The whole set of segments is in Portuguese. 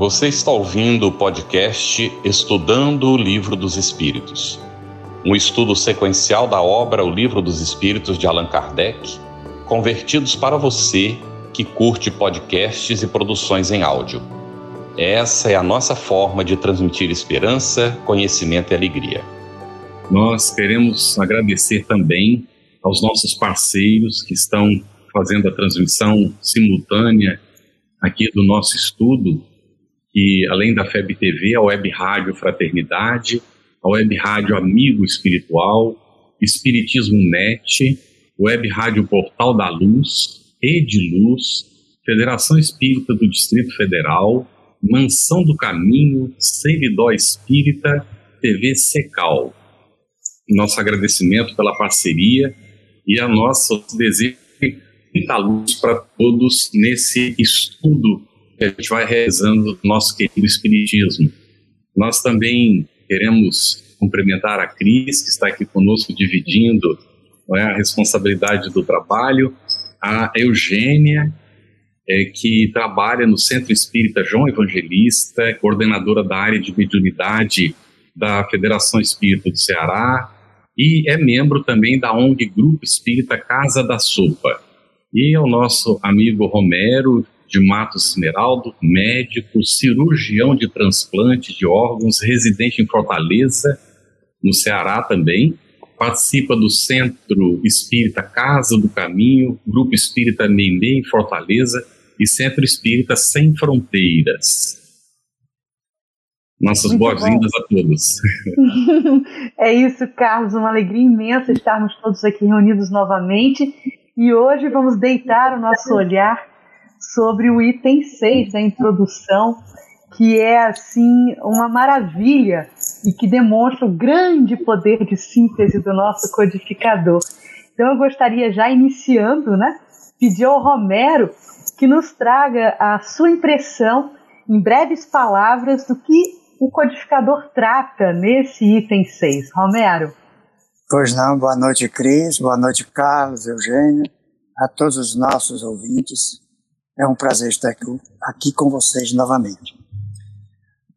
Você está ouvindo o podcast Estudando o Livro dos Espíritos, um estudo sequencial da obra O Livro dos Espíritos de Allan Kardec, convertidos para você que curte podcasts e produções em áudio. Essa é a nossa forma de transmitir esperança, conhecimento e alegria. Nós queremos agradecer também aos nossos parceiros que estão fazendo a transmissão simultânea aqui do nosso estudo que além da FEB TV, a Web Rádio Fraternidade, a Web Rádio Amigo Espiritual, Espiritismo Net, Web Rádio Portal da Luz, Rede Luz, Federação Espírita do Distrito Federal, Mansão do Caminho, Seridó Espírita, TV Secal. Nosso agradecimento pela parceria e a nosso desejo de muita luz para todos nesse estudo a gente vai realizando nosso querido Espiritismo. Nós também queremos cumprimentar a Cris, que está aqui conosco dividindo é, a responsabilidade do trabalho, a Eugênia, é, que trabalha no Centro Espírita João Evangelista, coordenadora da área de mediunidade da Federação Espírita do Ceará, e é membro também da ONG Grupo Espírita Casa da Sopa. E é o nosso amigo Romero, de Matos Esmeraldo, médico, cirurgião de transplante de órgãos, residente em Fortaleza, no Ceará também. Participa do Centro Espírita Casa do Caminho, Grupo Espírita Nenê em Fortaleza e Centro Espírita Sem Fronteiras. Nossas boas-vindas a todos. é isso, Carlos, uma alegria imensa estarmos todos aqui reunidos novamente. E hoje vamos deitar o nosso olhar sobre o item 6 da introdução, que é assim uma maravilha e que demonstra o grande poder de síntese do nosso codificador. Então eu gostaria já iniciando, né, pedir ao Romero que nos traga a sua impressão em breves palavras do que o codificador trata nesse item 6. Romero. Pois não, boa noite, Cris, boa noite, Carlos, Eugênio, a todos os nossos ouvintes. É um prazer estar aqui, com vocês novamente.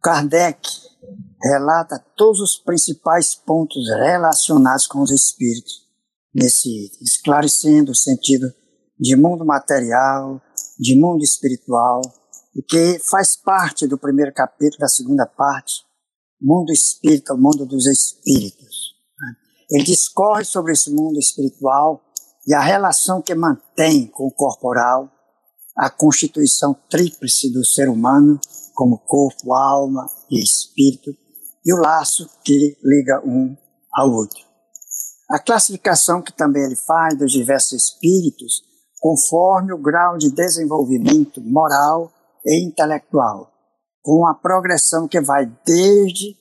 Kardec relata todos os principais pontos relacionados com os espíritos nesse esclarecendo o sentido de mundo material, de mundo espiritual, e que faz parte do primeiro capítulo da segunda parte, mundo espírita, o mundo dos espíritos. Ele discorre sobre esse mundo espiritual e a relação que mantém com o corporal, a constituição tríplice do ser humano, como corpo, alma e espírito, e o laço que liga um ao outro. A classificação que também ele faz dos diversos espíritos, conforme o grau de desenvolvimento moral e intelectual, com a progressão que vai desde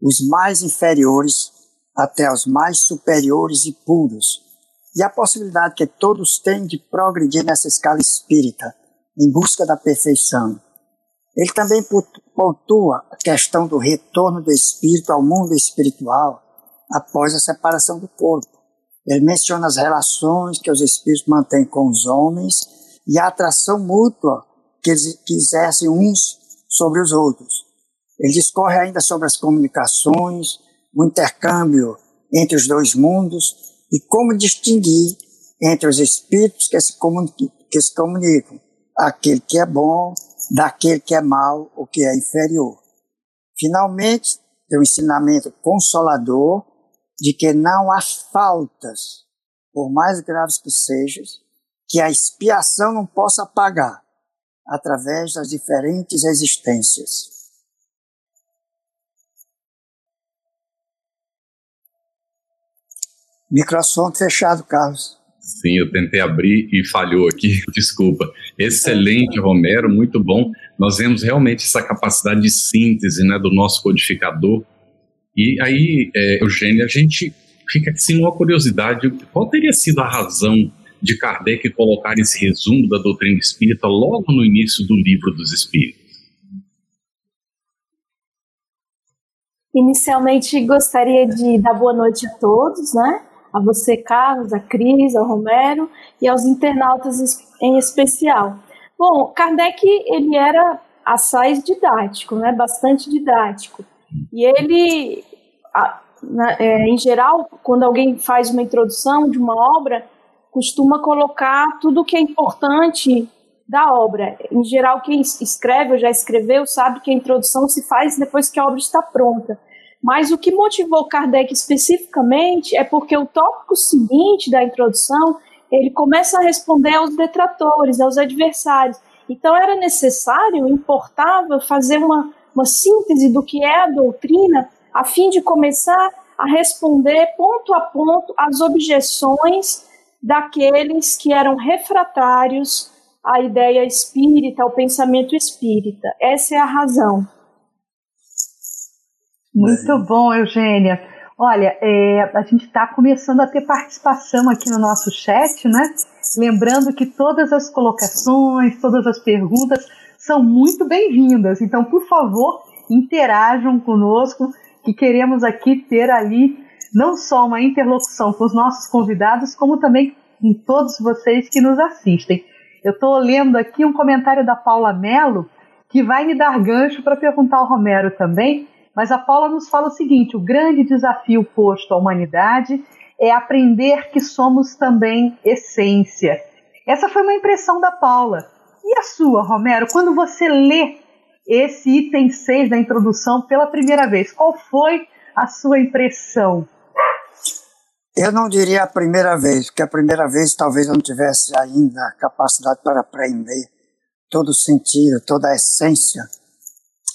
os mais inferiores até os mais superiores e puros, e a possibilidade que todos têm de progredir nessa escala espírita, em busca da perfeição. Ele também pontua a questão do retorno do espírito ao mundo espiritual após a separação do corpo. Ele menciona as relações que os espíritos mantêm com os homens e a atração mútua que eles exercem uns sobre os outros. Ele discorre ainda sobre as comunicações, o intercâmbio entre os dois mundos e como distinguir entre os espíritos que se, que se comunicam, aquele que é bom daquele que é mal ou que é inferior. Finalmente, tem um ensinamento consolador de que não há faltas, por mais graves que sejam, que a expiação não possa pagar através das diferentes existências. Microfone fechado, Carlos. Sim, eu tentei abrir e falhou aqui, desculpa. Excelente, Romero, muito bom. Nós vemos realmente essa capacidade de síntese né, do nosso codificador. E aí, é, Eugênio, a gente fica assim uma curiosidade: qual teria sido a razão de Kardec colocar esse resumo da doutrina espírita logo no início do livro dos Espíritos? Inicialmente, gostaria de dar boa noite a todos, né? A você, Carlos, a Cris, ao Romero e aos internautas em especial. Bom, Kardec ele era assaz didático, né? Bastante didático. E ele, é, em geral, quando alguém faz uma introdução de uma obra, costuma colocar tudo o que é importante da obra. Em geral, quem escreve ou já escreveu sabe que a introdução se faz depois que a obra está pronta. Mas o que motivou Kardec especificamente é porque o tópico seguinte da introdução ele começa a responder aos detratores, aos adversários. Então era necessário, importável, fazer uma, uma síntese do que é a doutrina, a fim de começar a responder ponto a ponto às objeções daqueles que eram refratários à ideia espírita, ao pensamento espírita. Essa é a razão. Muito bom, Eugênia. Olha, é, a gente está começando a ter participação aqui no nosso chat, né? Lembrando que todas as colocações, todas as perguntas são muito bem-vindas. Então, por favor, interajam conosco, que queremos aqui ter ali não só uma interlocução com os nossos convidados, como também com todos vocês que nos assistem. Eu estou lendo aqui um comentário da Paula Mello, que vai me dar gancho para perguntar ao Romero também, mas a Paula nos fala o seguinte: o grande desafio posto à humanidade é aprender que somos também essência. Essa foi uma impressão da Paula. E a sua, Romero, quando você lê esse item 6 da introdução pela primeira vez, qual foi a sua impressão? Eu não diria a primeira vez, porque a primeira vez talvez eu não tivesse ainda capacidade para aprender todo o sentido, toda a essência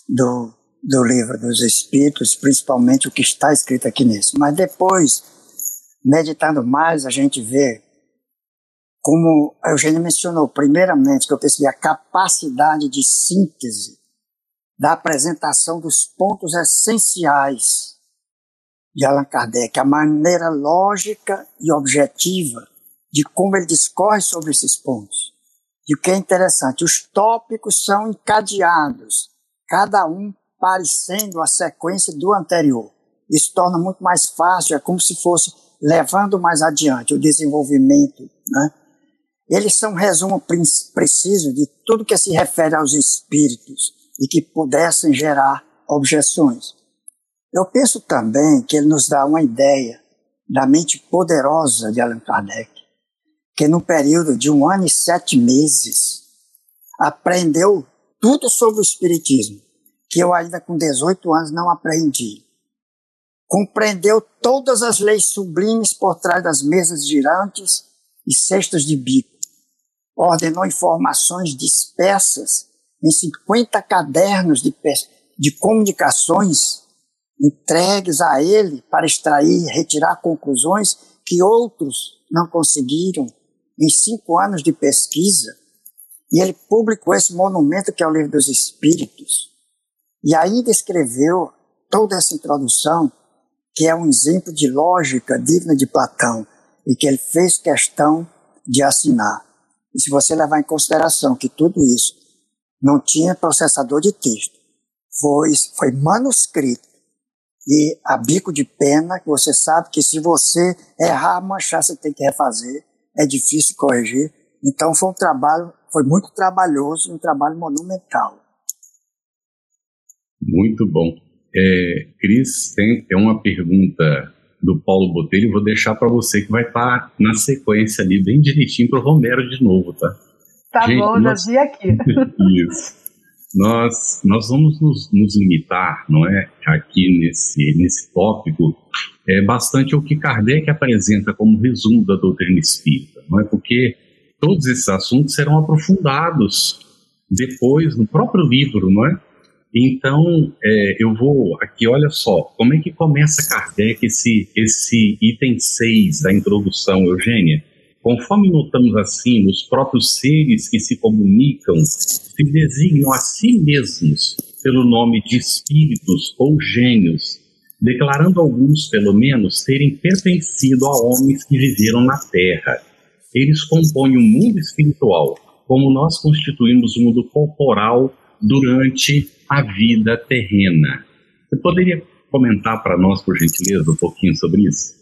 do, do livro dos Espíritos, principalmente o que está escrito aqui nesse. Mas depois, meditando mais, a gente vê como a Eugênia mencionou, primeiramente, que eu percebi a capacidade de síntese da apresentação dos pontos essenciais de Allan Kardec, a maneira lógica e objetiva de como ele discorre sobre esses pontos. E o que é interessante, os tópicos são encadeados, cada um parecendo a sequência do anterior. Isso torna muito mais fácil, é como se fosse levando mais adiante o desenvolvimento. Né? Eles são um resumo preciso de tudo que se refere aos espíritos e que pudessem gerar objeções. Eu penso também que ele nos dá uma ideia da mente poderosa de Allan Kardec, que no período de um ano e sete meses aprendeu tudo sobre o Espiritismo, que eu ainda com 18 anos não aprendi. Compreendeu todas as leis sublimes por trás das mesas girantes e cestas de bico. Ordenou informações dispersas em 50 cadernos de, de comunicações entregues a ele para extrair e retirar conclusões que outros não conseguiram em cinco anos de pesquisa. E ele publicou esse monumento que é o Livro dos Espíritos, e ainda escreveu toda essa introdução, que é um exemplo de lógica digna de Platão, e que ele fez questão de assinar. E se você levar em consideração que tudo isso não tinha processador de texto, foi, foi manuscrito, e a bico de pena, que você sabe que se você errar, manchar, você tem que refazer, é difícil corrigir. Então foi um trabalho, foi muito trabalhoso, um trabalho monumental. Muito bom. É, Cris, tem, tem uma pergunta do Paulo Botelho, vou deixar para você que vai estar tá na sequência ali, bem direitinho para o Romero de novo, tá? Tá Gente, bom, nós... já vi aqui. Isso. Nós, nós vamos nos, nos, limitar, não é, aqui nesse, nesse tópico, é bastante o que Kardec apresenta como resumo da doutrina espírita, não é? Porque todos esses assuntos serão aprofundados depois no próprio livro, não é? Então, é, eu vou aqui, olha só, como é que começa Kardec esse, esse item 6 da introdução, Eugênia? Conforme notamos assim, os próprios seres que se comunicam se designam a si mesmos pelo nome de espíritos ou gênios, declarando alguns, pelo menos, terem pertencido a homens que viveram na Terra. Eles compõem o um mundo espiritual, como nós constituímos o mundo corporal durante a vida terrena. Você poderia comentar para nós, por gentileza, um pouquinho sobre isso?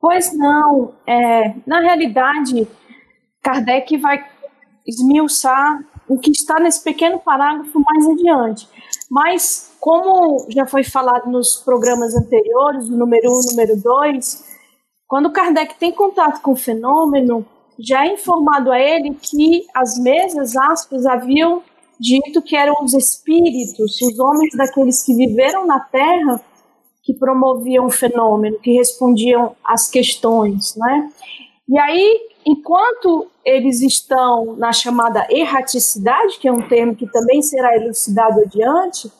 Pois não. É, na realidade, Kardec vai esmiuçar o que está nesse pequeno parágrafo mais adiante. Mas, como já foi falado nos programas anteriores, o número 1 um, número 2, quando Kardec tem contato com o fenômeno, já informado a ele que as mesas, aspas, haviam dito que eram os espíritos, os homens daqueles que viveram na Terra, que promoviam o fenômeno, que respondiam às questões, né? E aí, enquanto eles estão na chamada erraticidade, que é um termo que também será elucidado adiante,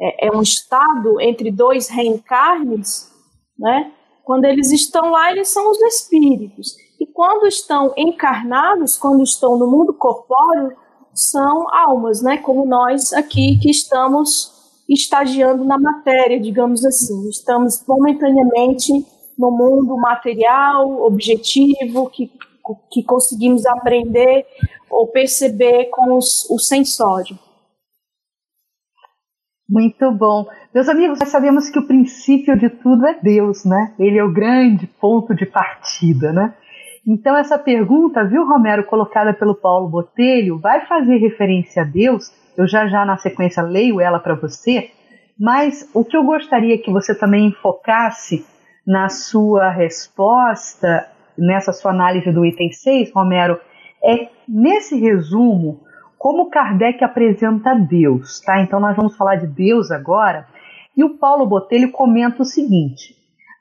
é, é um estado entre dois reencarnes, né? Quando eles estão lá, eles são os espíritos. Quando estão encarnados, quando estão no mundo corpóreo, são almas, né? Como nós aqui que estamos estagiando na matéria, digamos assim. Estamos momentaneamente no mundo material, objetivo, que, que conseguimos aprender ou perceber com os, o sensório. Muito bom. Meus amigos, nós sabemos que o princípio de tudo é Deus, né? Ele é o grande ponto de partida, né? Então, essa pergunta, viu, Romero, colocada pelo Paulo Botelho, vai fazer referência a Deus. Eu já já na sequência leio ela para você, mas o que eu gostaria que você também enfocasse na sua resposta, nessa sua análise do item 6, Romero, é nesse resumo como Kardec apresenta Deus, tá? Então nós vamos falar de Deus agora. E o Paulo Botelho comenta o seguinte: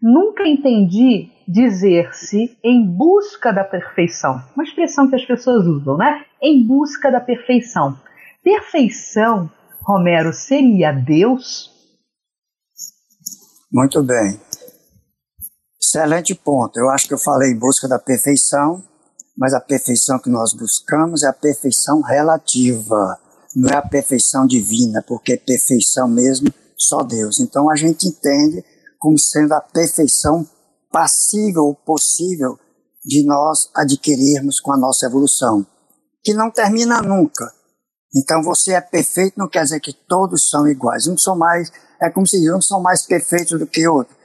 Nunca entendi dizer-se em busca da perfeição. Uma expressão que as pessoas usam, né? Em busca da perfeição. Perfeição, Romero, seria Deus? Muito bem. Excelente ponto. Eu acho que eu falei em busca da perfeição, mas a perfeição que nós buscamos é a perfeição relativa, não é a perfeição divina, porque perfeição mesmo só Deus. Então a gente entende como sendo a perfeição passível ou possível de nós adquirirmos com a nossa evolução, que não termina nunca. Então você é perfeito não quer dizer que todos são iguais. Uns são mais, é como se uns são mais perfeitos do que outros.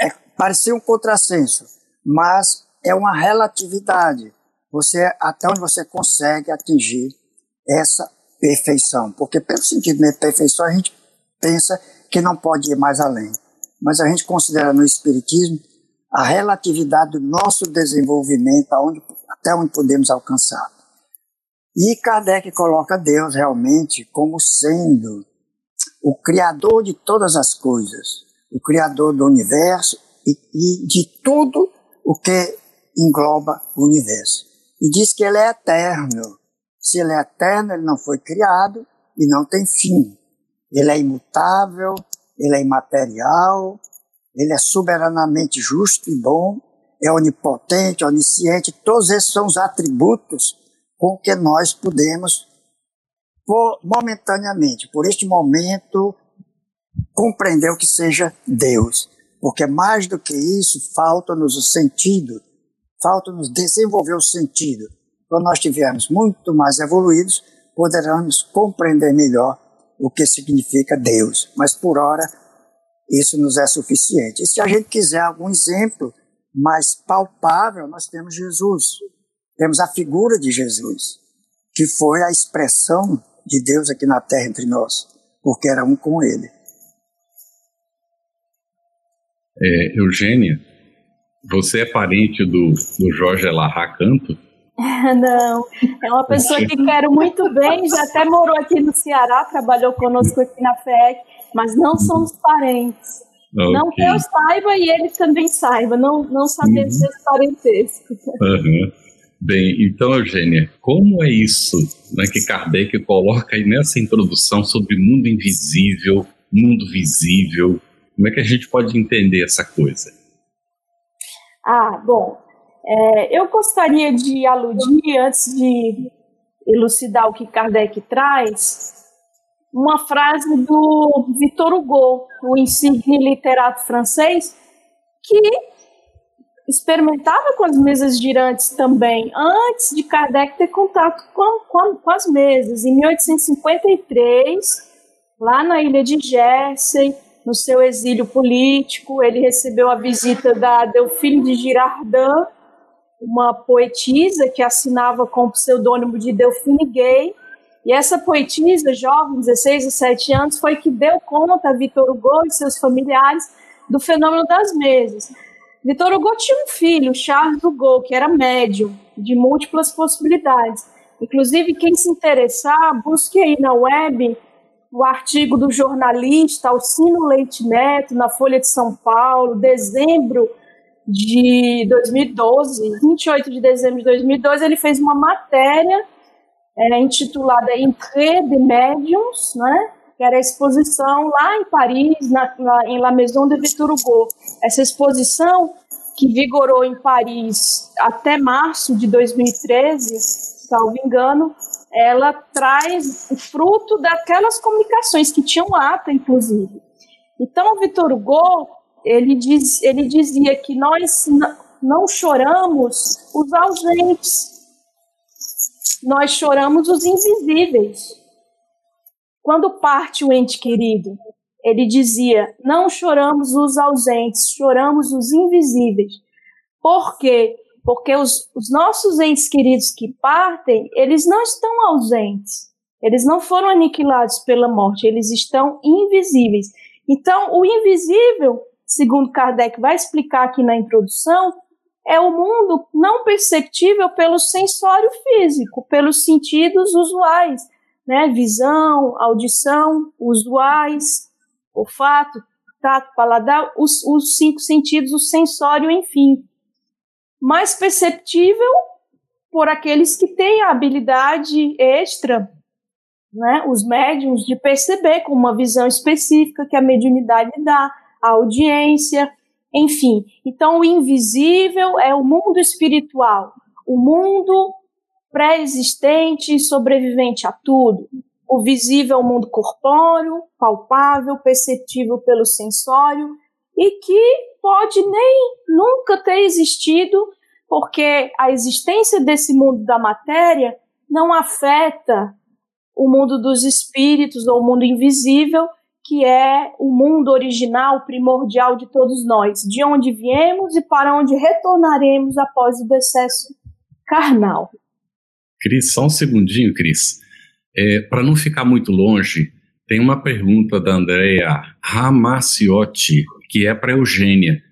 É parecer um contrassenso, mas é uma relatividade. Você até onde você consegue atingir essa perfeição, porque pelo sentido de perfeição a gente pensa que não pode ir mais além. Mas a gente considera no espiritismo a relatividade do nosso desenvolvimento aonde, até onde podemos alcançar. E Kardec coloca Deus realmente como sendo o criador de todas as coisas, o criador do universo e, e de tudo o que engloba o universo. E diz que ele é eterno. Se ele é eterno, ele não foi criado e não tem fim. Ele é imutável, ele é imaterial, ele é soberanamente justo e bom, é onipotente, onisciente, todos esses são os atributos com que nós podemos, momentaneamente, por este momento, compreender o que seja Deus. Porque mais do que isso, falta-nos o sentido, falta-nos desenvolver o sentido. Quando nós estivermos muito mais evoluídos, poderemos compreender melhor o que significa Deus. Mas por hora, isso nos é suficiente. E se a gente quiser algum exemplo mais palpável, nós temos Jesus. Temos a figura de Jesus, que foi a expressão de Deus aqui na terra entre nós, porque era um com ele. É, Eugênia, você é parente do, do Jorge Elarra Canto? Não, é uma pessoa que quero muito bem, já até morou aqui no Ceará, trabalhou conosco aqui na FEC, mas não somos parentes. Okay. Não que eu saiba e ele também saiba, não, não sabemos uhum. parentesco. Uhum. Bem, então, Eugênia, como é isso né, que Kardec coloca aí nessa introdução sobre mundo invisível, mundo visível? Como é que a gente pode entender essa coisa? Ah, bom, é, eu gostaria de aludir, antes de elucidar o que Kardec traz, uma frase do Victor Hugo, o insigne literato francês, que experimentava com as mesas girantes também, antes de Kardec ter contato com, com, com as mesas. Em 1853, lá na ilha de Jersey, no seu exílio político, ele recebeu a visita da Delphine de Girardin, uma poetisa que assinava com o pseudônimo de Delphine Gay, e essa poetisa, jovem, 16 ou 17 anos, foi que deu conta a Vitor Hugo e seus familiares do fenômeno das mesas. Vitor Hugo tinha um filho, Charles Hugo, que era médium, de múltiplas possibilidades. Inclusive, quem se interessar, busque aí na web o artigo do jornalista Alcino Leite Neto, na Folha de São Paulo, dezembro de 2012, 28 de dezembro de 2012, ele fez uma matéria é, intitulada Entrée de Médiums, né? que era a exposição lá em Paris, na, na, em La Maison de Victor Hugo. Essa exposição, que vigorou em Paris até março de 2013, salvo engano, ela traz o fruto daquelas comunicações que tinham ata, inclusive. Então, o Victor Hugo, ele, diz, ele dizia que nós não choramos os ausentes, nós choramos os invisíveis. Quando parte o ente querido, ele dizia: Não choramos os ausentes, choramos os invisíveis. Por quê? Porque os, os nossos entes queridos que partem, eles não estão ausentes. Eles não foram aniquilados pela morte, eles estão invisíveis. Então, o invisível, segundo Kardec vai explicar aqui na introdução, é o mundo não perceptível pelo sensório físico, pelos sentidos usuais né? Visão, audição, usuais, olfato, tato, paladar, os, os cinco sentidos, o sensório, enfim. Mais perceptível por aqueles que têm a habilidade extra, né? Os médiums de perceber com uma visão específica que a mediunidade dá, a audiência, enfim. Então, o invisível é o mundo espiritual, o mundo pré-existente e sobrevivente a tudo. O visível é o mundo corpóreo, palpável, perceptível pelo sensório e que pode nem nunca ter existido, porque a existência desse mundo da matéria não afeta o mundo dos espíritos ou o mundo invisível, que é o mundo original, primordial de todos nós, de onde viemos e para onde retornaremos após o decesso carnal. Cris, só um segundinho, Cris. É, Para não ficar muito longe, tem uma pergunta da Andrea Ramaciotti, que é para Eugênia.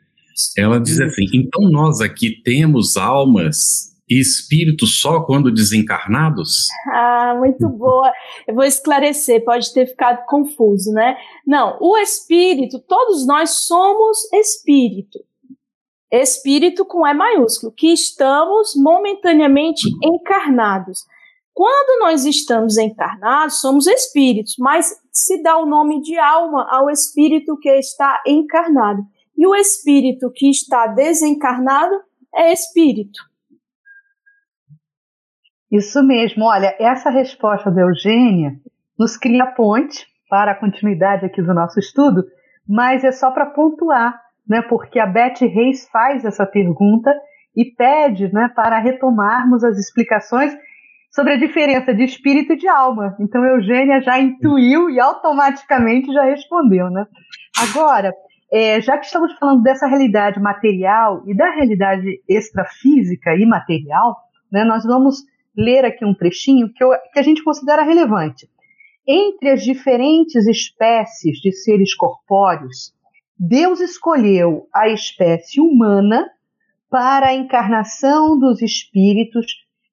Ela diz assim: então nós aqui temos almas e espíritos só quando desencarnados? Ah, muito boa. Eu vou esclarecer, pode ter ficado confuso, né? Não, o espírito, todos nós somos espírito espírito com E maiúsculo, que estamos momentaneamente encarnados. Quando nós estamos encarnados, somos espíritos, mas se dá o nome de alma ao espírito que está encarnado. E o espírito que está desencarnado é espírito. Isso mesmo. Olha, essa resposta da Eugênia nos cria ponte para a continuidade aqui do nosso estudo, mas é só para pontuar né, porque a Beth Reis faz essa pergunta e pede né, para retomarmos as explicações sobre a diferença de espírito e de alma. Então, Eugênia já intuiu e automaticamente já respondeu. Né? Agora, é, já que estamos falando dessa realidade material e da realidade extrafísica e material, né, nós vamos ler aqui um trechinho que, eu, que a gente considera relevante. Entre as diferentes espécies de seres corpóreos, Deus escolheu a espécie humana para a encarnação dos espíritos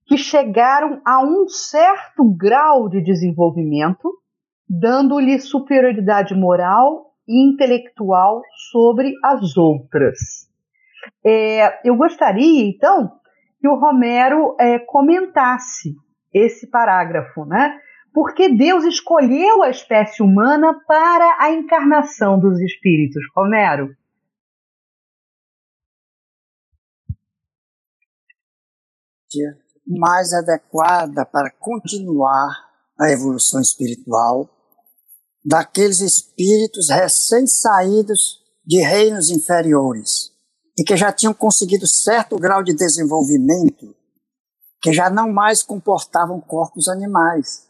que chegaram a um certo grau de desenvolvimento, dando-lhe superioridade moral e intelectual sobre as outras. É, eu gostaria, então, que o Romero é, comentasse esse parágrafo, né? porque Deus escolheu a espécie humana para a encarnação dos espíritos. Romero. Mais adequada para continuar a evolução espiritual daqueles espíritos recém-saídos de reinos inferiores e que já tinham conseguido certo grau de desenvolvimento, que já não mais comportavam corpos animais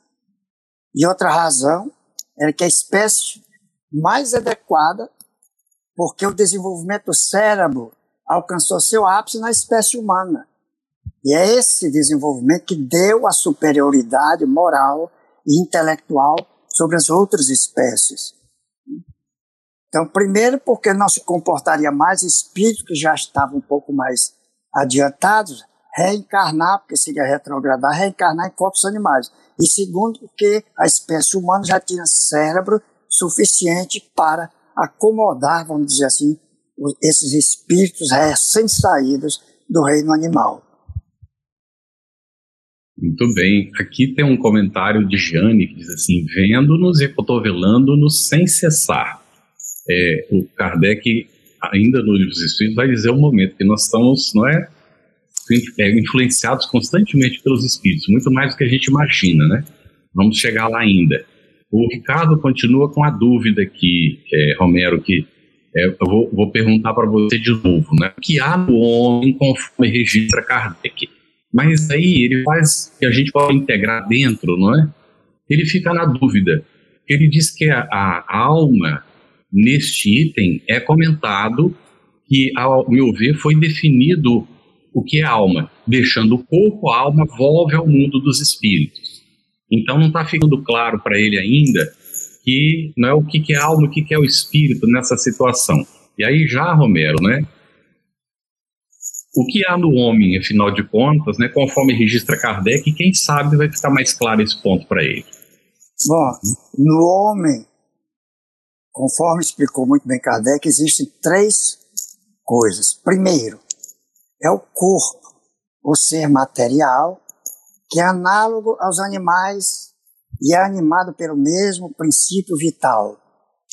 e outra razão era que a espécie mais adequada, porque o desenvolvimento do cérebro alcançou seu ápice na espécie humana. E é esse desenvolvimento que deu a superioridade moral e intelectual sobre as outras espécies. Então, primeiro, porque não se comportaria mais espíritos que já estavam um pouco mais adiantados, reencarnar, porque seria retrogradar, reencarnar em corpos animais. E segundo, porque a espécie humana já tinha cérebro suficiente para acomodar, vamos dizer assim, esses espíritos recém-saídos do reino animal. Muito bem. Aqui tem um comentário de Jane que diz assim: vendo-nos e cotovelando-nos sem cessar. É, o Kardec, ainda no Livro dos Espíritos, vai dizer um momento que nós estamos, não é, é, influenciados constantemente pelos espíritos, muito mais do que a gente imagina, né? Vamos chegar lá ainda. O Ricardo continua com a dúvida aqui, é, Romero, que é, eu vou, vou perguntar para você de novo, né? O que há no homem conforme registra Kardec? Mas aí ele faz que a gente pode integrar dentro, não é? Ele fica na dúvida. Ele diz que a, a alma, neste item, é comentado que, ao meu ver, foi definido o que é alma, deixando o corpo, a alma, volve ao mundo dos espíritos. Então não está ficando claro para ele ainda que não é o que, que é alma, o que, que é o espírito nessa situação. E aí já, Romero, né, o que há no homem, afinal de contas, né, conforme registra Kardec, quem sabe vai ficar mais claro esse ponto para ele. Bom, no homem, conforme explicou muito bem Kardec, existem três coisas. Primeiro, é o corpo, o ser material, que é análogo aos animais e é animado pelo mesmo princípio vital.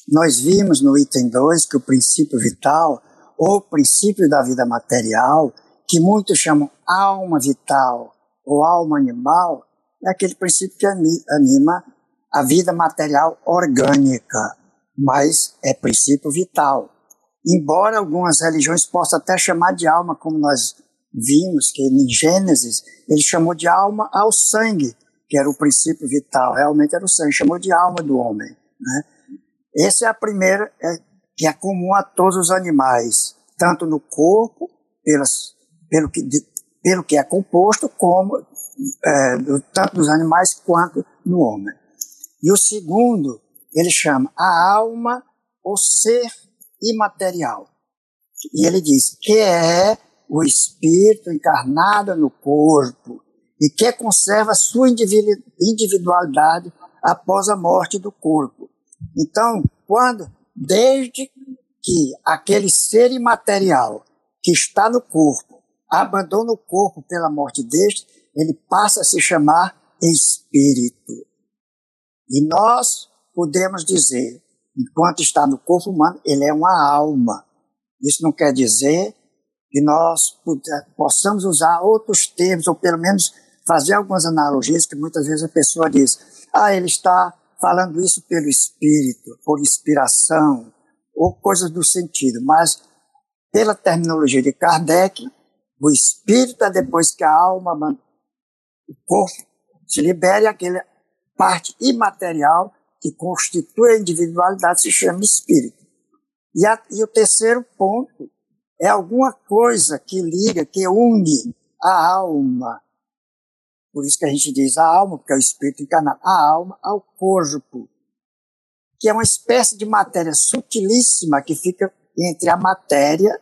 Nós vimos no item 2 que o princípio vital ou princípio da vida material, que muitos chamam alma vital ou alma animal, é aquele princípio que anima a vida material orgânica, mas é princípio vital. Embora algumas religiões possam até chamar de alma, como nós vimos que em Gênesis ele chamou de alma ao sangue, que era o princípio vital, realmente era o sangue, chamou de alma do homem. Né? Essa é a primeira, é, que é comum a todos os animais, tanto no corpo, pelas, pelo, que, de, pelo que é composto, como é, do, tanto nos animais quanto no homem. E o segundo, ele chama a alma, o ser imaterial. E ele diz que é o espírito encarnado no corpo e que conserva sua individualidade após a morte do corpo. Então, quando, desde que aquele ser imaterial que está no corpo abandona o corpo pela morte deste, ele passa a se chamar espírito. E nós podemos dizer, enquanto está no corpo humano, ele é uma alma. Isso não quer dizer que nós possamos usar outros termos, ou pelo menos fazer algumas analogias que muitas vezes a pessoa diz, ah, ele está falando isso pelo espírito, por inspiração, ou coisas do sentido, mas pela terminologia de Kardec, o espírito é depois que a alma, o corpo se libere, aquela parte imaterial que constitui a individualidade se chama espírito. E, a, e o terceiro ponto é alguma coisa que liga, que une a alma. Por isso que a gente diz a alma, porque é o espírito encarnado, a alma ao corpo que é uma espécie de matéria sutilíssima que fica entre a matéria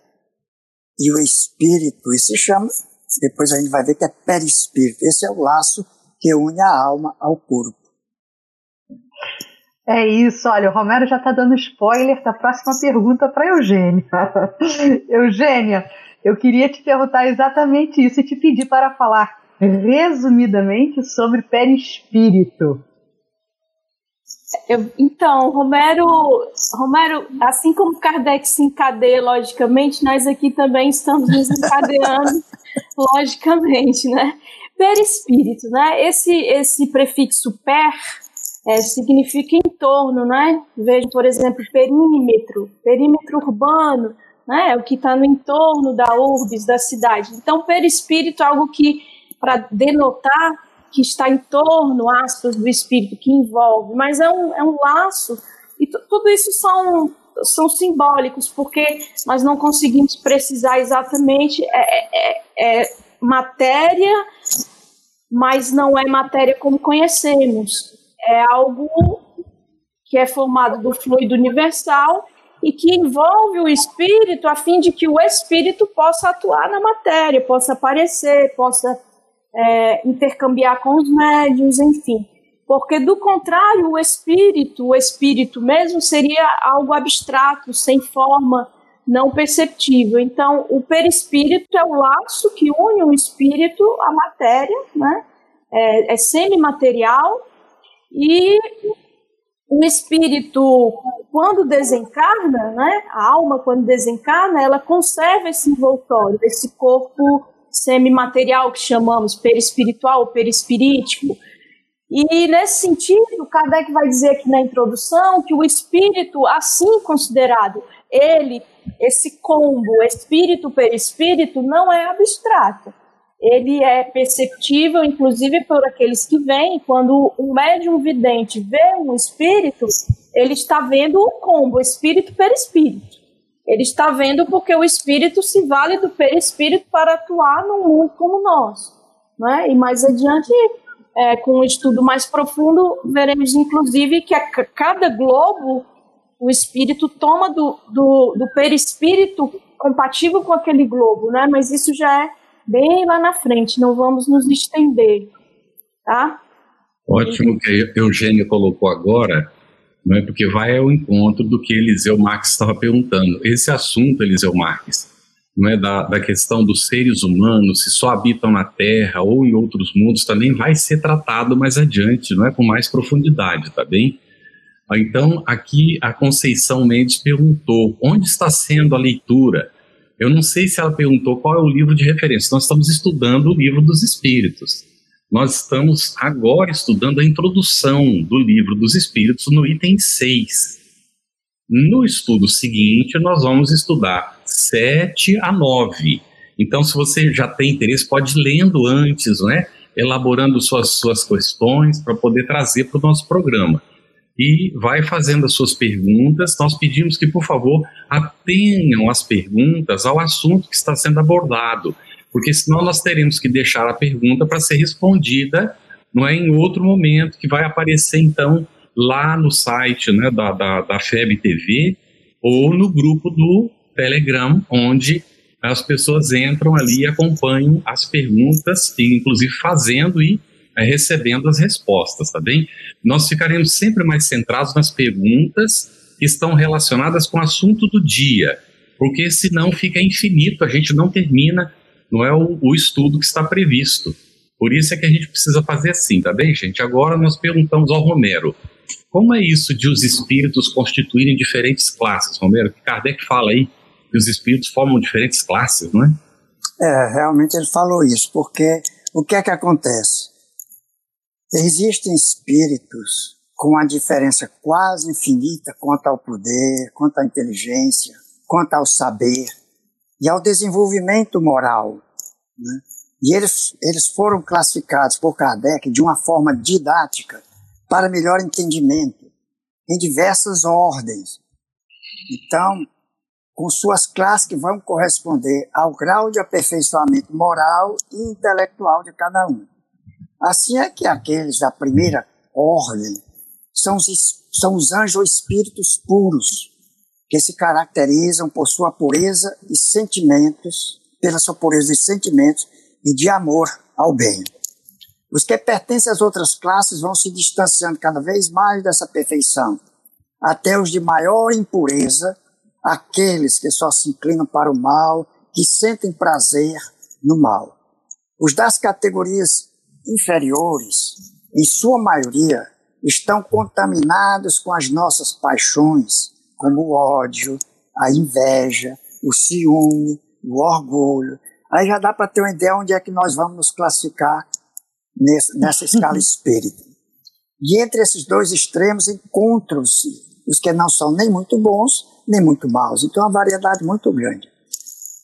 e o espírito. E se chama, depois a gente vai ver que é perispírito. Esse é o laço que une a alma ao corpo. É isso, olha, o Romero já está dando spoiler da próxima pergunta para Eugênia. Eugênia, eu queria te perguntar exatamente isso e te pedir para falar resumidamente sobre perispírito. Eu, então, Romero, Romero, assim como Kardec se encadeia logicamente, nós aqui também estamos nos encadeando logicamente, né? Perispírito, né? Esse, esse prefixo per é, significa em torno, né? Veja, por exemplo, perímetro, perímetro urbano, né? É o que está no entorno da urbis, da cidade. Então, perispírito é algo que, para denotar que está em torno, aspas, do espírito, que envolve, mas é um, é um laço, e tudo isso são, são simbólicos, porque nós não conseguimos precisar exatamente, é, é, é, matéria, mas não é matéria como conhecemos. É algo que é formado do fluido universal e que envolve o espírito a fim de que o espírito possa atuar na matéria, possa aparecer, possa é, intercambiar com os médios, enfim. Porque, do contrário, o espírito, o espírito mesmo, seria algo abstrato, sem forma, não perceptível. Então, o perispírito é o laço que une o espírito à matéria, né? é, é semimaterial, e o espírito, quando desencarna, né, a alma, quando desencarna, ela conserva esse envoltório, esse corpo semimaterial que chamamos perispiritual, perispirítico. E nesse sentido, Kardec vai dizer aqui na introdução que o espírito, assim considerado, ele, esse combo espírito-perispírito, não é abstrato ele é perceptível, inclusive por aqueles que veem, quando um médium vidente vê um espírito, ele está vendo o combo, espírito-perispírito. Ele está vendo porque o espírito se vale do perispírito para atuar num mundo como nós. Né? E mais adiante, é, com um estudo mais profundo, veremos inclusive que a cada globo o espírito toma do, do, do perispírito compatível com aquele globo, né? mas isso já é bem lá na frente, não vamos nos estender, tá? Ótimo que a Eugênia colocou agora, não é porque vai ao encontro do que Eliseu Marques estava perguntando. Esse assunto, Eliseu Marques, não é da, da questão dos seres humanos, se só habitam na Terra ou em outros mundos, também vai ser tratado mais adiante, não é com mais profundidade, tá bem? Então, aqui a Conceição Mendes perguntou: onde está sendo a leitura? Eu não sei se ela perguntou qual é o livro de referência. Nós estamos estudando o livro dos Espíritos. Nós estamos agora estudando a introdução do livro dos Espíritos no item 6. No estudo seguinte, nós vamos estudar 7 a 9. Então, se você já tem interesse, pode ir lendo antes, né? elaborando suas, suas questões para poder trazer para o nosso programa e vai fazendo as suas perguntas. Nós pedimos que, por favor, atenham as perguntas ao assunto que está sendo abordado, porque senão nós teremos que deixar a pergunta para ser respondida não é em outro momento, que vai aparecer então lá no site né, da, da, da FEB TV ou no grupo do Telegram, onde as pessoas entram ali e acompanham as perguntas, inclusive fazendo e recebendo as respostas, tá bem? Nós ficaremos sempre mais centrados nas perguntas que estão relacionadas com o assunto do dia, porque senão fica infinito, a gente não termina, não é o, o estudo que está previsto. Por isso é que a gente precisa fazer assim, tá bem, gente? Agora nós perguntamos ao Romero, como é isso de os espíritos constituírem diferentes classes, Romero? Que Kardec fala aí que os espíritos formam diferentes classes, não é? É, realmente ele falou isso, porque o que é que acontece? Existem espíritos com uma diferença quase infinita quanto ao poder, quanto à inteligência, quanto ao saber e ao desenvolvimento moral. Né? E eles, eles foram classificados por Kardec de uma forma didática para melhor entendimento, em diversas ordens. Então, com suas classes que vão corresponder ao grau de aperfeiçoamento moral e intelectual de cada um. Assim é que aqueles da primeira ordem são os, são os anjos ou espíritos puros, que se caracterizam por sua pureza e sentimentos, pela sua pureza de sentimentos e de amor ao bem. Os que pertencem às outras classes vão se distanciando cada vez mais dessa perfeição, até os de maior impureza, aqueles que só se inclinam para o mal, que sentem prazer no mal. Os das categorias inferiores, em sua maioria, estão contaminados com as nossas paixões, como o ódio, a inveja, o ciúme, o orgulho. Aí já dá para ter uma ideia onde é que nós vamos nos classificar nessa, nessa escala espírita. E entre esses dois extremos encontram-se os que não são nem muito bons, nem muito maus. Então, é uma variedade muito grande.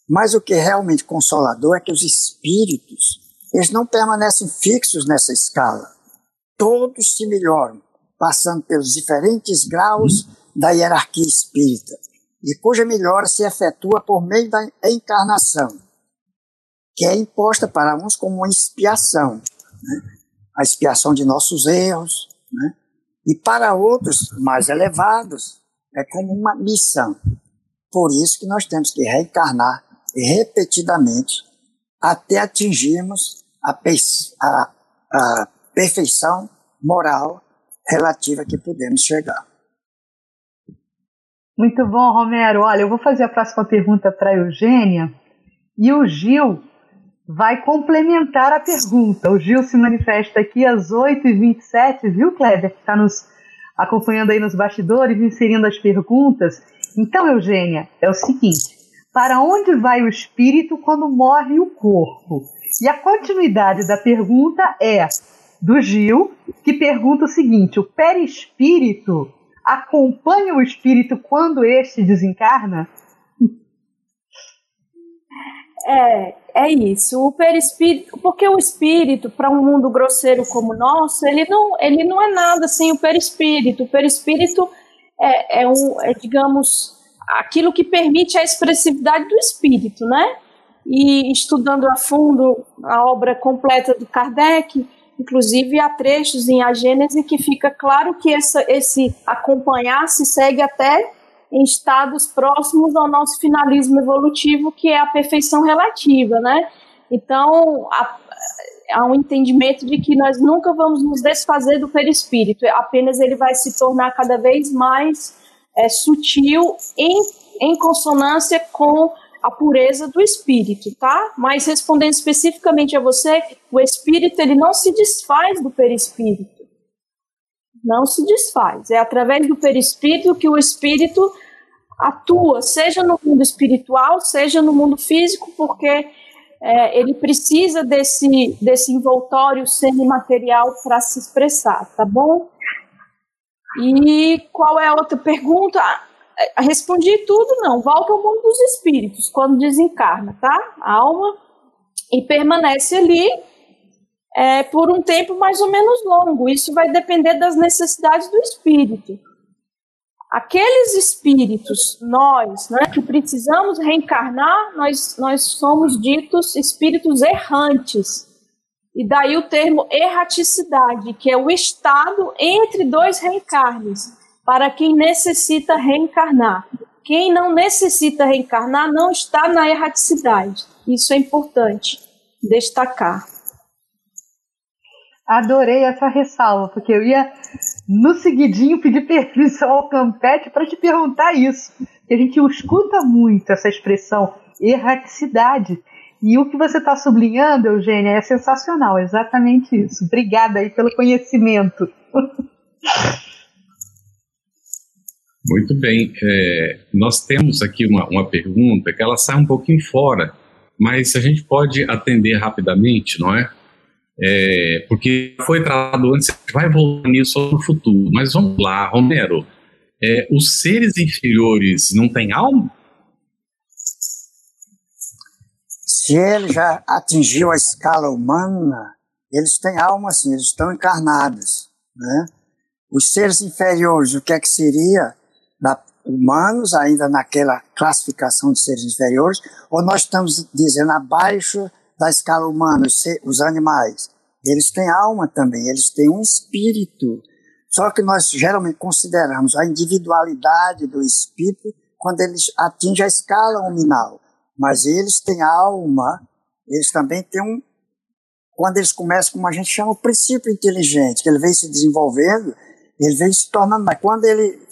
Mas o que é realmente consolador é que os espíritos eles não permanecem fixos nessa escala. Todos se melhoram, passando pelos diferentes graus da hierarquia espírita, e cuja melhora se efetua por meio da encarnação. que é imposta para uns como uma expiação, né? a expiação de nossos erros, né? e para outros mais elevados é como uma missão. Por isso que nós temos que reencarnar repetidamente até atingirmos a, a, a perfeição moral relativa que podemos chegar. Muito bom, Romero. Olha, eu vou fazer a próxima pergunta para a Eugênia e o Gil vai complementar a pergunta. O Gil se manifesta aqui às 8h27, viu, Kleber, que está nos acompanhando aí nos bastidores, inserindo as perguntas. Então, Eugênia, é o seguinte: para onde vai o espírito quando morre o corpo? E a continuidade da pergunta é do Gil, que pergunta o seguinte: o perispírito acompanha o espírito quando este desencarna? É, é isso. O perispírito, porque o espírito, para um mundo grosseiro como o nosso, ele não, ele não é nada sem o perispírito. O perispírito é, é, um, é, digamos, aquilo que permite a expressividade do espírito, né? E estudando a fundo a obra completa do Kardec, inclusive há trechos em A Gênese que fica claro que essa, esse acompanhar se segue até em estados próximos ao nosso finalismo evolutivo, que é a perfeição relativa, né? Então, há, há um entendimento de que nós nunca vamos nos desfazer do perispírito, apenas ele vai se tornar cada vez mais é, sutil em, em consonância com a pureza do espírito, tá? Mas respondendo especificamente a você, o espírito ele não se desfaz do perispírito. Não se desfaz. É através do perispírito que o espírito atua, seja no mundo espiritual, seja no mundo físico, porque é, ele precisa desse, desse envoltório semimaterial para se expressar, tá bom? E qual é a outra pergunta? Ah, respondi tudo, não. Volta ao mundo dos espíritos quando desencarna, tá? A alma e permanece ali é, por um tempo mais ou menos longo. Isso vai depender das necessidades do espírito aqueles espíritos, nós, né, que precisamos reencarnar, nós, nós somos ditos espíritos errantes. E daí o termo erraticidade, que é o estado entre dois reencarnes, para quem necessita reencarnar. Quem não necessita reencarnar não está na erraticidade. Isso é importante destacar. Adorei essa ressalva, porque eu ia no seguidinho pedir permissão ao Campete para te perguntar isso. Que a gente escuta muito essa expressão erraticidade. E o que você está sublinhando, Eugênia, é sensacional, exatamente isso. Obrigada aí pelo conhecimento. Muito bem. É, nós temos aqui uma, uma pergunta que ela sai um pouquinho fora, mas a gente pode atender rapidamente, não é? É, porque foi tratado antes, vai voltar nisso no futuro. Mas vamos lá, Romero. É, os seres inferiores não têm alma? Se ele já atingiu a escala humana, eles têm alma sim, eles estão encarnados. Né? Os seres inferiores, o que é que seria? Da, humanos, ainda naquela classificação de seres inferiores, ou nós estamos dizendo abaixo da escala humana, os, os animais. Eles têm alma também, eles têm um espírito. Só que nós geralmente consideramos a individualidade do espírito quando eles atingem a escala nominal. Mas eles têm alma, eles também têm um. Quando eles começam, como a gente chama, o princípio inteligente, que ele vem se desenvolvendo, ele vem se tornando. Mas quando ele.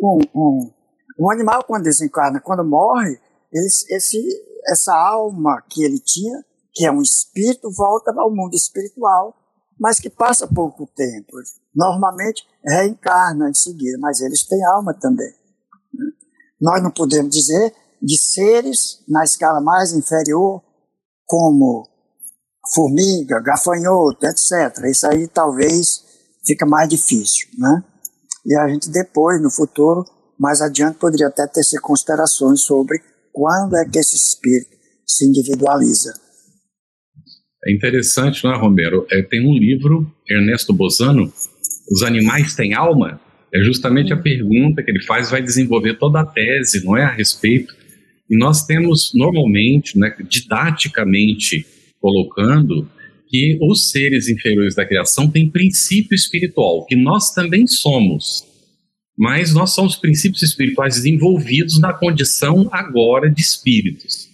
Um, um, um animal, quando desencarna, quando morre, ele, esse, essa alma que ele tinha, que é um espírito, volta ao mundo espiritual, mas que passa pouco tempo. Normalmente reencarna em seguida, mas eles têm alma também. Nós não podemos dizer de seres na escala mais inferior, como formiga, gafanhoto, etc. Isso aí talvez fica mais difícil, né? E a gente depois, no futuro, mais adiante, poderia até ter considerações sobre quando é que esse espírito se individualiza. É interessante, não é, Romero? É, tem um livro, Ernesto Bozano, Os Animais Têm Alma? É justamente a pergunta que ele faz, vai desenvolver toda a tese, não é, a respeito E nós temos, normalmente, né, didaticamente colocando, que os seres inferiores da criação têm princípio espiritual, que nós também somos. Mas nós somos princípios espirituais desenvolvidos na condição agora de espíritos.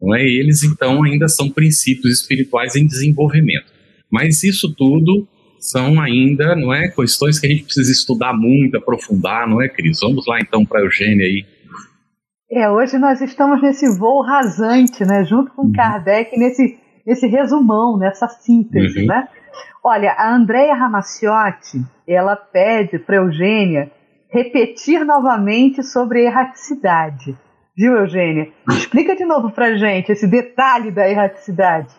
Não é? Eles, então, ainda são princípios espirituais em desenvolvimento. Mas isso tudo são ainda, não é, questões que a gente precisa estudar muito, aprofundar, não é, Cris? Vamos lá, então, para a Eugênia aí. É, hoje nós estamos nesse voo rasante, né, junto com uhum. Kardec, nesse nesse resumão, nessa síntese, uhum. né? Olha, a Andrea Ramacciotti, ela pede para Eugênia repetir novamente sobre a erraticidade. Viu, Eugênia? Explica de novo para gente esse detalhe da erraticidade.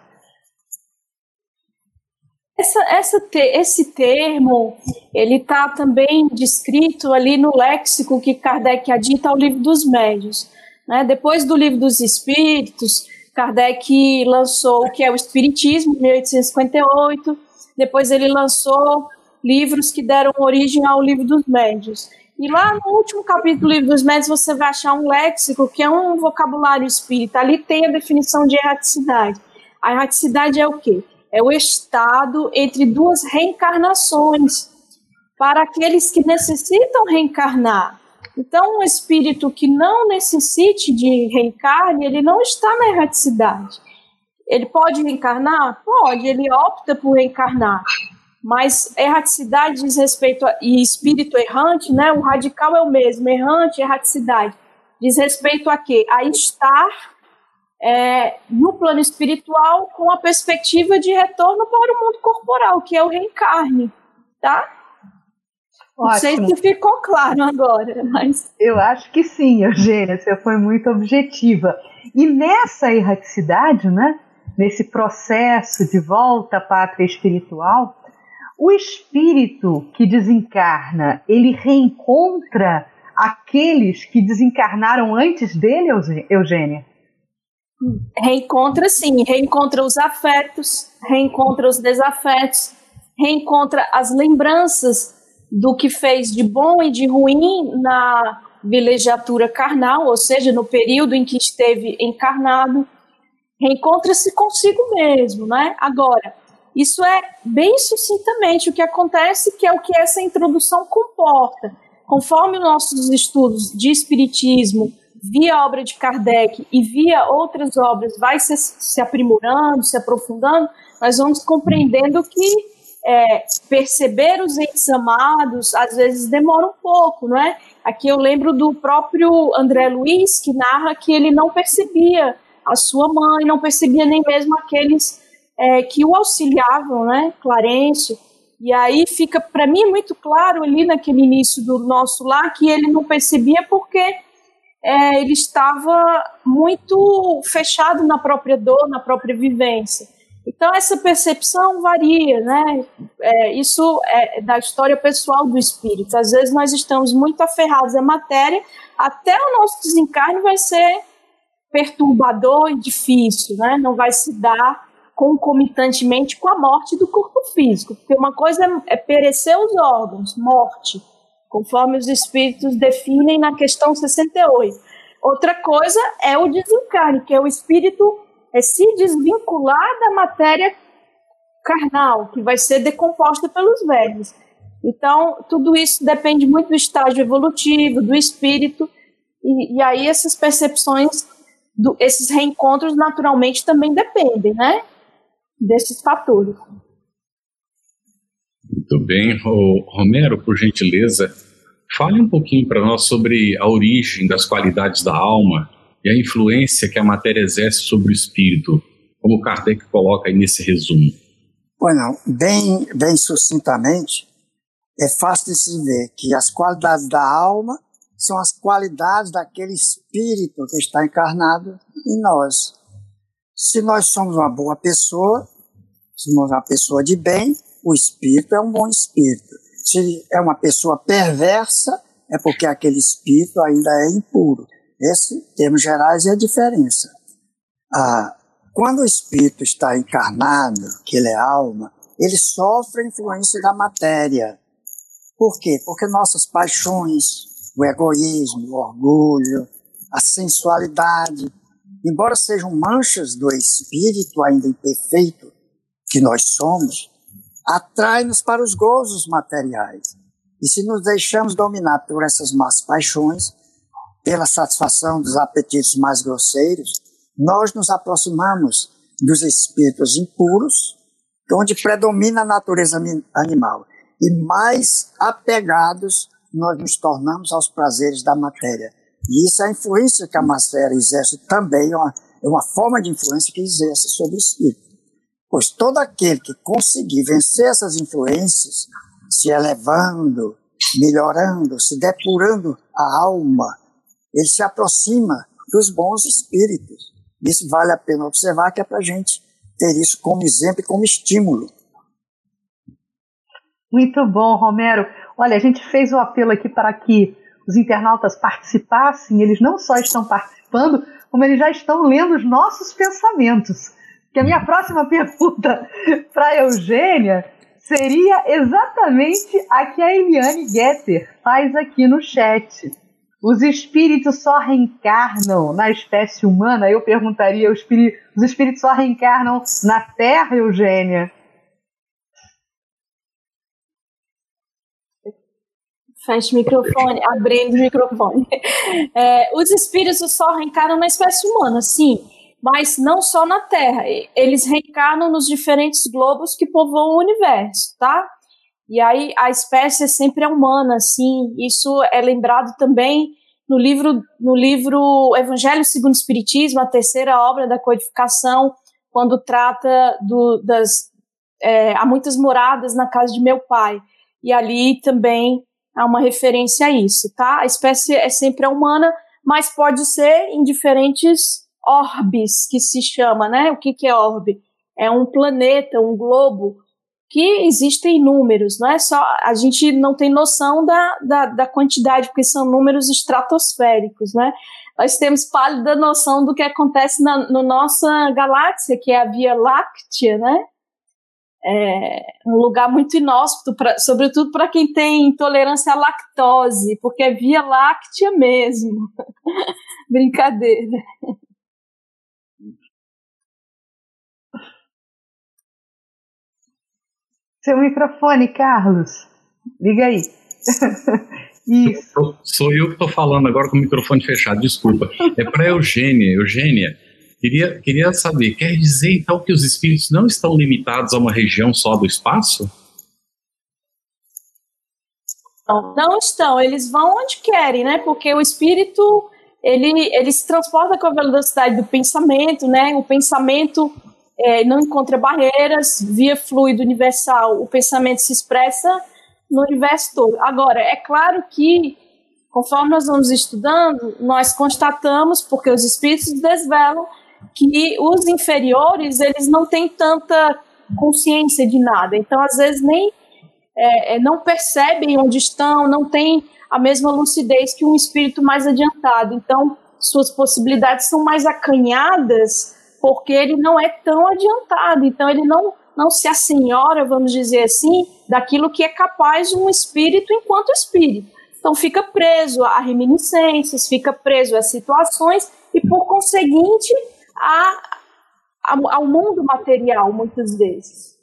Essa, essa te, esse termo, ele está também descrito ali no léxico que Kardec adita ao livro dos médios. Né? Depois do livro dos espíritos, Kardec lançou o que é o Espiritismo, em 1858. Depois ele lançou livros que deram origem ao Livro dos Médios. E lá no último capítulo do Livro dos Médios você vai achar um léxico que é um vocabulário espírita. Ali tem a definição de erraticidade. A erraticidade é o quê? É o estado entre duas reencarnações para aqueles que necessitam reencarnar. Então, um espírito que não necessite de reencarne, ele não está na erraticidade. Ele pode reencarnar? Pode, ele opta por reencarnar. Mas erraticidade diz respeito a, e espírito errante, né? O radical é o mesmo, errante, erraticidade. Diz respeito a quê? A estar é, no plano espiritual com a perspectiva de retorno para o mundo corporal, que é o reencarne, tá? Ótimo. Não sei se ficou claro agora, mas. Eu acho que sim, Eugênia, você foi muito objetiva. E nessa erraticidade, né, nesse processo de volta à pátria espiritual, o espírito que desencarna, ele reencontra aqueles que desencarnaram antes dele, Eugênia? Reencontra sim, reencontra os afetos, reencontra os desafetos, reencontra as lembranças do que fez de bom e de ruim na vilegiatura carnal, ou seja, no período em que esteve encarnado, reencontra-se consigo mesmo, né? Agora, isso é bem sucintamente o que acontece, que é o que essa introdução comporta. Conforme os nossos estudos de espiritismo, via a obra de Kardec e via outras obras, vai se, se aprimorando, se aprofundando, nós vamos compreendendo que é, perceber os entes amados, às vezes demora um pouco, não é? Aqui eu lembro do próprio André Luiz, que narra que ele não percebia a sua mãe, não percebia nem mesmo aqueles é, que o auxiliavam, né? Clarencio. E aí fica, para mim, muito claro ali naquele início do nosso lar que ele não percebia porque é, ele estava muito fechado na própria dor, na própria vivência. Então, essa percepção varia, né? É, isso é da história pessoal do espírito. Às vezes, nós estamos muito aferrados à matéria, até o nosso desencarne vai ser perturbador e difícil, né? Não vai se dar concomitantemente com a morte do corpo físico, porque uma coisa é perecer os órgãos, morte, conforme os espíritos definem na questão 68. Outra coisa é o desencarne, que é o espírito é se desvincular da matéria carnal, que vai ser decomposta pelos velhos. Então, tudo isso depende muito do estágio evolutivo, do espírito, e, e aí essas percepções, do, esses reencontros naturalmente também dependem, né? Desses fatores. Muito bem. Romero, por gentileza, fale um pouquinho para nós sobre a origem das qualidades da alma e a influência que a matéria exerce sobre o espírito, como Kardec coloca aí nesse resumo? Bueno, bem, bem sucintamente, é fácil de se ver que as qualidades da alma são as qualidades daquele espírito que está encarnado em nós. Se nós somos uma boa pessoa, somos uma pessoa de bem, o espírito é um bom espírito. Se é uma pessoa perversa, é porque aquele espírito ainda é impuro. Esse, em termos gerais, é a diferença. Ah, quando o espírito está encarnado, que ele é alma, ele sofre a influência da matéria. Por quê? Porque nossas paixões, o egoísmo, o orgulho, a sensualidade, embora sejam manchas do espírito ainda imperfeito que nós somos, atrai-nos para os gozos materiais. E se nos deixamos dominar por essas más paixões, pela satisfação dos apetites mais grosseiros, nós nos aproximamos dos espíritos impuros, onde predomina a natureza animal, e mais apegados nós nos tornamos aos prazeres da matéria. E isso é a influência que a matéria exerce também, é uma, é uma forma de influência que exerce sobre o espírito. Pois todo aquele que conseguir vencer essas influências, se elevando, melhorando, se depurando a alma, ele se aproxima dos bons espíritos. Isso vale a pena observar que é para a gente ter isso como exemplo e como estímulo. Muito bom, Romero. Olha, a gente fez o apelo aqui para que os internautas participassem, eles não só estão participando, como eles já estão lendo os nossos pensamentos. Que a minha próxima pergunta para Eugênia seria exatamente a que a Eliane Getter faz aqui no chat. Os espíritos só reencarnam na espécie humana? Eu perguntaria, os espíritos só reencarnam na Terra, Eugênia? Fecha o microfone, abrindo o microfone. É, os espíritos só reencarnam na espécie humana, sim, mas não só na Terra. Eles reencarnam nos diferentes globos que povoam o universo, tá? E aí a espécie sempre é humana, sim. Isso é lembrado também no livro, no livro Evangelho segundo o Espiritismo, a terceira obra da codificação, quando trata do, das. É, há muitas moradas na casa de meu pai. E ali também há uma referência a isso, tá? A espécie é sempre humana, mas pode ser em diferentes orbes, que se chama, né? O que, que é orbe? É um planeta, um globo que existem números, não é só a gente não tem noção da, da, da, quantidade, porque são números estratosféricos, né? Nós temos pálida noção do que acontece na no nossa galáxia, que é a Via Láctea, né? É um lugar muito inóspito, pra, sobretudo para quem tem intolerância à lactose, porque é Via Láctea mesmo. Brincadeira. Seu microfone, Carlos. Liga aí. Isso. Sou eu que estou falando agora com o microfone fechado, desculpa. É para Eugênia. Eugênia, queria, queria saber, quer dizer então que os espíritos não estão limitados a uma região só do espaço? Não, não estão, eles vão onde querem, né? Porque o espírito ele, ele se transporta com a velocidade do pensamento, né? O pensamento é, não encontra barreiras, via fluido universal, o pensamento se expressa no universo todo. Agora, é claro que, conforme nós vamos estudando, nós constatamos, porque os espíritos desvelam, que os inferiores, eles não têm tanta consciência de nada. Então, às vezes, nem é, é não percebem onde estão, não têm a mesma lucidez que um espírito mais adiantado. Então, suas possibilidades são mais acanhadas porque ele não é tão adiantado, então ele não, não se assenhora, vamos dizer assim, daquilo que é capaz um espírito enquanto espírito. Então fica preso a reminiscências, fica preso a situações e, por conseguinte, a, a, ao mundo material, muitas vezes.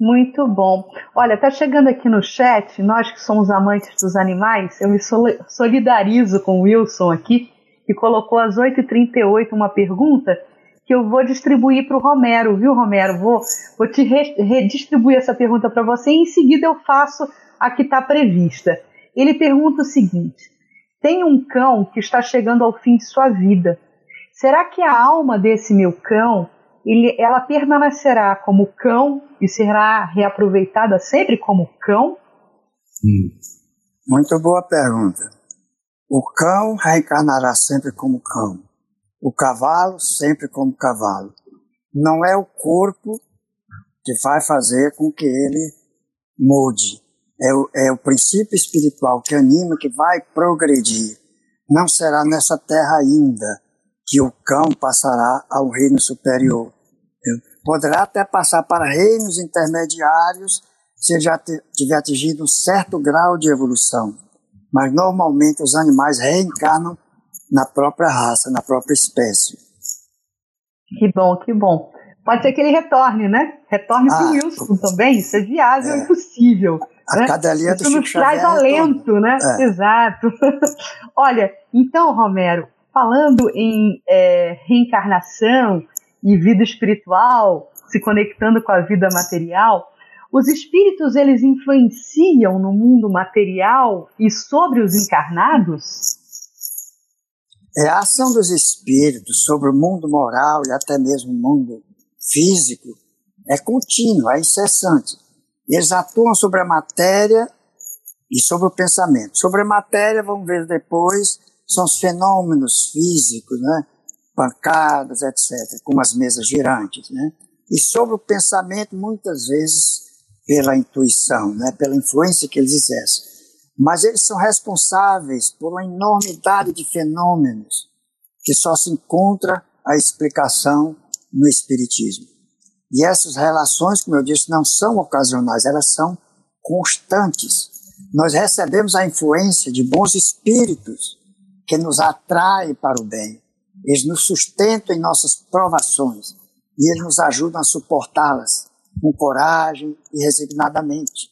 Muito bom. Olha, tá chegando aqui no chat, nós que somos amantes dos animais, eu me solidarizo com o Wilson aqui, que colocou às 8h38 uma pergunta que eu vou distribuir para o Romero, viu, Romero? Vou, vou te redistribuir essa pergunta para você e em seguida eu faço a que está prevista. Ele pergunta o seguinte: tem um cão que está chegando ao fim de sua vida. Será que a alma desse meu cão ele, ela permanecerá como cão e será reaproveitada sempre como cão? Hum. Muito boa pergunta. O cão reencarnará sempre como cão. O cavalo sempre como cavalo. Não é o corpo que vai fazer com que ele mude. É o, é o princípio espiritual que anima, que vai progredir. Não será nessa terra ainda que o cão passará ao reino superior. Poderá até passar para reinos intermediários se já tiver atingido um certo grau de evolução mas normalmente os animais reencarnam na própria raça, na própria espécie. Que bom, que bom. Pode ser que ele retorne, né? Retorne ah, para o Wilson também, isso é viável é. e possível. A né? cadelinha Isso nos traz alento, né? É. Exato. Olha, então, Romero, falando em é, reencarnação e vida espiritual, se conectando com a vida material, os espíritos eles influenciam no mundo material e sobre os encarnados? É, a ação dos espíritos sobre o mundo moral e até mesmo o mundo físico é contínua, é incessante. Eles atuam sobre a matéria e sobre o pensamento. Sobre a matéria, vamos ver depois, são os fenômenos físicos, né? pancadas, etc., como as mesas girantes. Né? E sobre o pensamento, muitas vezes, pela intuição, né? pela influência que eles exercem. Mas eles são responsáveis por uma enormidade de fenômenos que só se encontra a explicação no Espiritismo. E essas relações, como eu disse, não são ocasionais, elas são constantes. Nós recebemos a influência de bons espíritos que nos atraem para o bem. Eles nos sustentam em nossas provações e eles nos ajudam a suportá-las com coragem e resignadamente.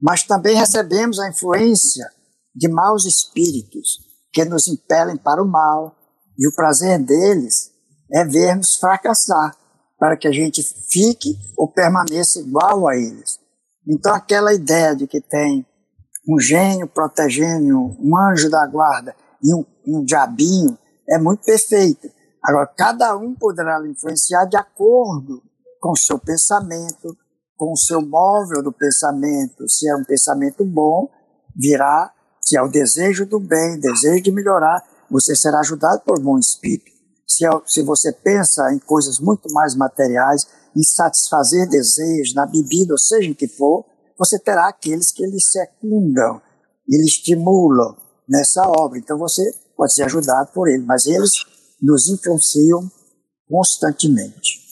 Mas também recebemos a influência de maus espíritos que nos impelem para o mal, e o prazer deles é ver-nos fracassar, para que a gente fique ou permaneça igual a eles. Então, aquela ideia de que tem um gênio protegendo, um anjo da guarda e um, um diabinho é muito perfeita. Agora, cada um poderá influenciar de acordo com o seu pensamento, com o seu móvel do pensamento. Se é um pensamento bom, virá, se é o desejo do bem, desejo de melhorar, você será ajudado por bom espírito. Se, é, se você pensa em coisas muito mais materiais, em satisfazer desejos, na bebida, ou seja em que for, você terá aqueles que lhe secundam lhe estimulam nessa obra. Então você pode ser ajudado por ele, mas eles nos influenciam constantemente.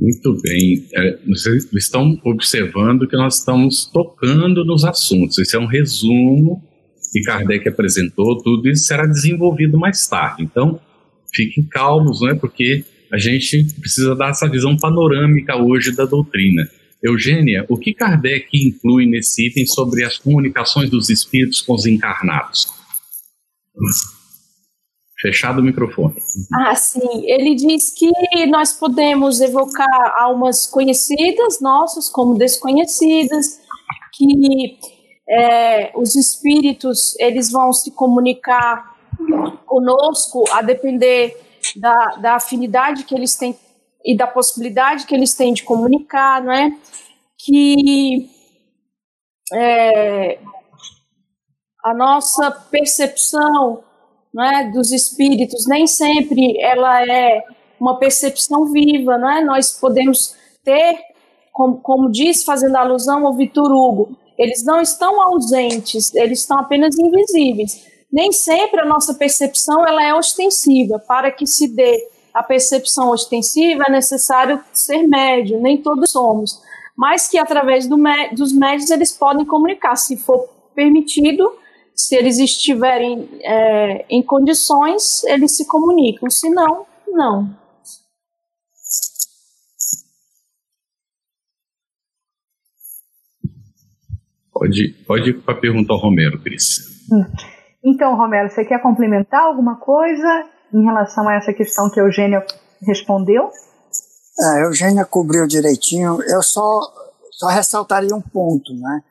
Muito bem. É, vocês estão observando que nós estamos tocando nos assuntos. Esse é um resumo que Kardec apresentou, tudo isso será desenvolvido mais tarde. Então, fiquem calmos, não é? Porque a gente precisa dar essa visão panorâmica hoje da doutrina. Eugênia, o que Kardec inclui nesse item sobre as comunicações dos espíritos com os encarnados? Fechado o microfone. Ah, sim. Ele diz que nós podemos evocar almas conhecidas nossas como desconhecidas, que é, os espíritos eles vão se comunicar conosco a depender da, da afinidade que eles têm e da possibilidade que eles têm de comunicar, não é? Que é, a nossa percepção não é, dos espíritos nem sempre ela é uma percepção viva, não é? Nós podemos ter, como, como diz, fazendo alusão ao Vitor Hugo, eles não estão ausentes, eles estão apenas invisíveis. Nem sempre a nossa percepção ela é ostensiva. Para que se dê a percepção ostensiva é necessário ser médio, nem todos somos. Mas que através do, dos médios eles podem comunicar, se for permitido, se eles estiverem é, em condições, eles se comunicam. Se não, não. Pode, pode ir para a pergunta ao Romero, Cris. Hum. Então, Romero, você quer complementar alguma coisa em relação a essa questão que a Eugênia respondeu? É, a Eugênia cobriu direitinho. Eu só, só ressaltaria um ponto, né?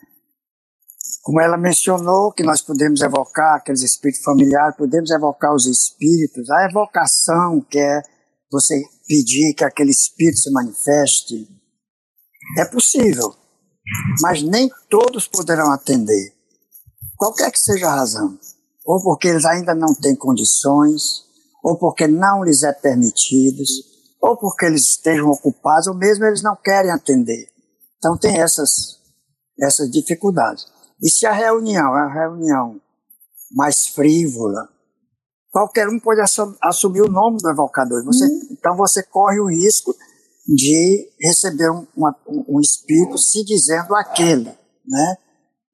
Como ela mencionou que nós podemos evocar aqueles espíritos familiares, podemos evocar os espíritos. A evocação, que é você pedir que aquele espírito se manifeste, é possível mas nem todos poderão atender. Qualquer que seja a razão, ou porque eles ainda não têm condições, ou porque não lhes é permitido, ou porque eles estejam ocupados, ou mesmo eles não querem atender. Então tem essas, essas dificuldades. E se a reunião é uma reunião mais frívola, qualquer um pode assumir o nome do evocador. Você, hum. Então você corre o risco de receber um, uma, um espírito se dizendo aquele, né?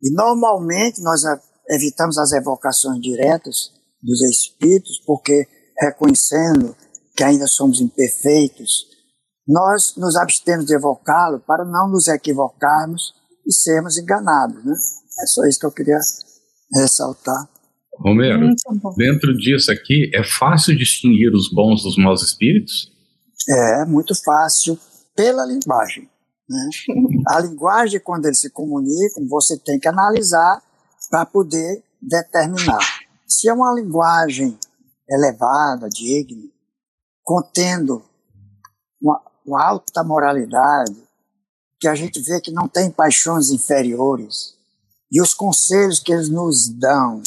E normalmente nós evitamos as evocações diretas dos espíritos, porque reconhecendo que ainda somos imperfeitos, nós nos abstemos de evocá-lo para não nos equivocarmos e sermos enganados. Né? É só isso que eu queria ressaltar. Romero, dentro disso aqui, é fácil distinguir os bons dos maus espíritos? É, muito fácil, pela linguagem. Né? A linguagem, quando eles se comunicam, você tem que analisar para poder determinar. Se é uma linguagem elevada, digna, contendo uma, uma alta moralidade, que a gente vê que não tem paixões inferiores, e os conselhos que eles nos dão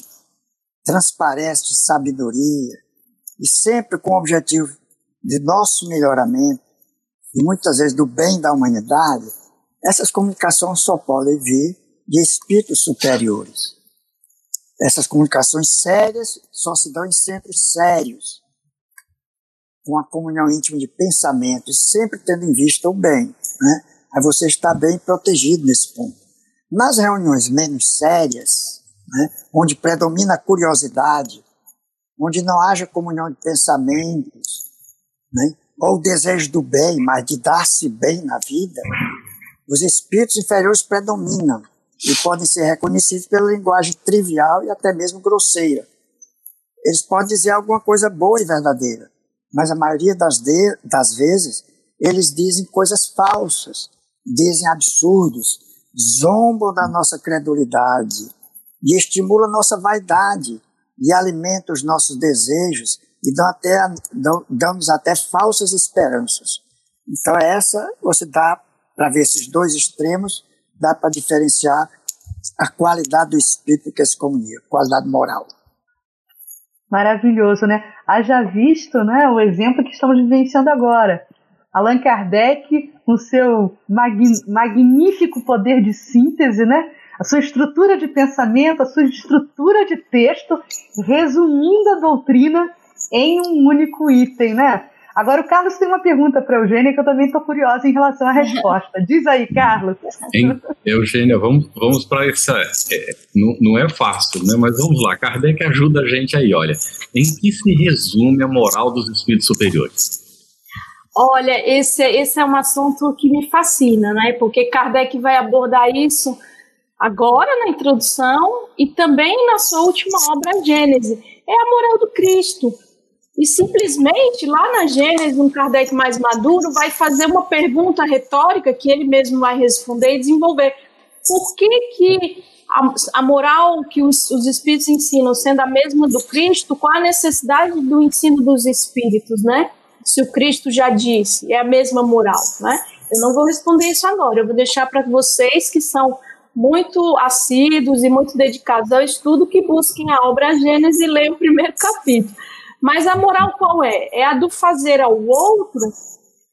transparecem de sabedoria, e sempre com o objetivo de nosso melhoramento, e muitas vezes do bem da humanidade, essas comunicações só podem vir de espíritos superiores. Essas comunicações sérias só se dão em centros sérios, com a comunhão íntima de pensamentos, sempre tendo em vista o bem. Né? Aí você está bem protegido nesse ponto. Nas reuniões menos sérias, né, onde predomina a curiosidade, onde não haja comunhão de pensamentos, né, ou o desejo do bem, mas de dar-se bem na vida, os espíritos inferiores predominam e podem ser reconhecidos pela linguagem trivial e até mesmo grosseira. Eles podem dizer alguma coisa boa e verdadeira, mas a maioria das, das vezes eles dizem coisas falsas, dizem absurdos, zombam da nossa credulidade e estimulam nossa vaidade e alimentam os nossos desejos e dão até dão, dão-nos até falsas esperanças. Então essa você dá para ver esses dois extremos, dá para diferenciar a qualidade do espírito que se comunica, qualidade moral. Maravilhoso, né? Haja visto né, o exemplo que estamos vivenciando agora. Allan Kardec, com seu magnífico poder de síntese, né? a sua estrutura de pensamento, a sua estrutura de texto, resumindo a doutrina em um único item, né? Agora o Carlos tem uma pergunta para a Eugênia que eu também estou curiosa em relação à resposta. Diz aí, Carlos. Hein, Eugênia, vamos, vamos para essa. É, não, não é fácil, né? Mas vamos lá. Kardec ajuda a gente aí, olha. Em que se resume a moral dos espíritos superiores? Olha, esse, esse é um assunto que me fascina, né? Porque Kardec vai abordar isso agora na introdução e também na sua última obra, Gênese. É a moral do Cristo e simplesmente lá na Gênesis, um Kardec mais maduro vai fazer uma pergunta retórica que ele mesmo vai responder e desenvolver. Por que, que a, a moral que os, os, espíritos ensinam, sendo a mesma do Cristo, qual a necessidade do ensino dos espíritos, né? Se o Cristo já disse, é a mesma moral, né? Eu não vou responder isso agora, eu vou deixar para vocês que são muito assíduos e muito dedicados ao estudo que busquem a obra Gênesis e leiam o primeiro capítulo. Mas a moral qual é? É a do fazer ao outro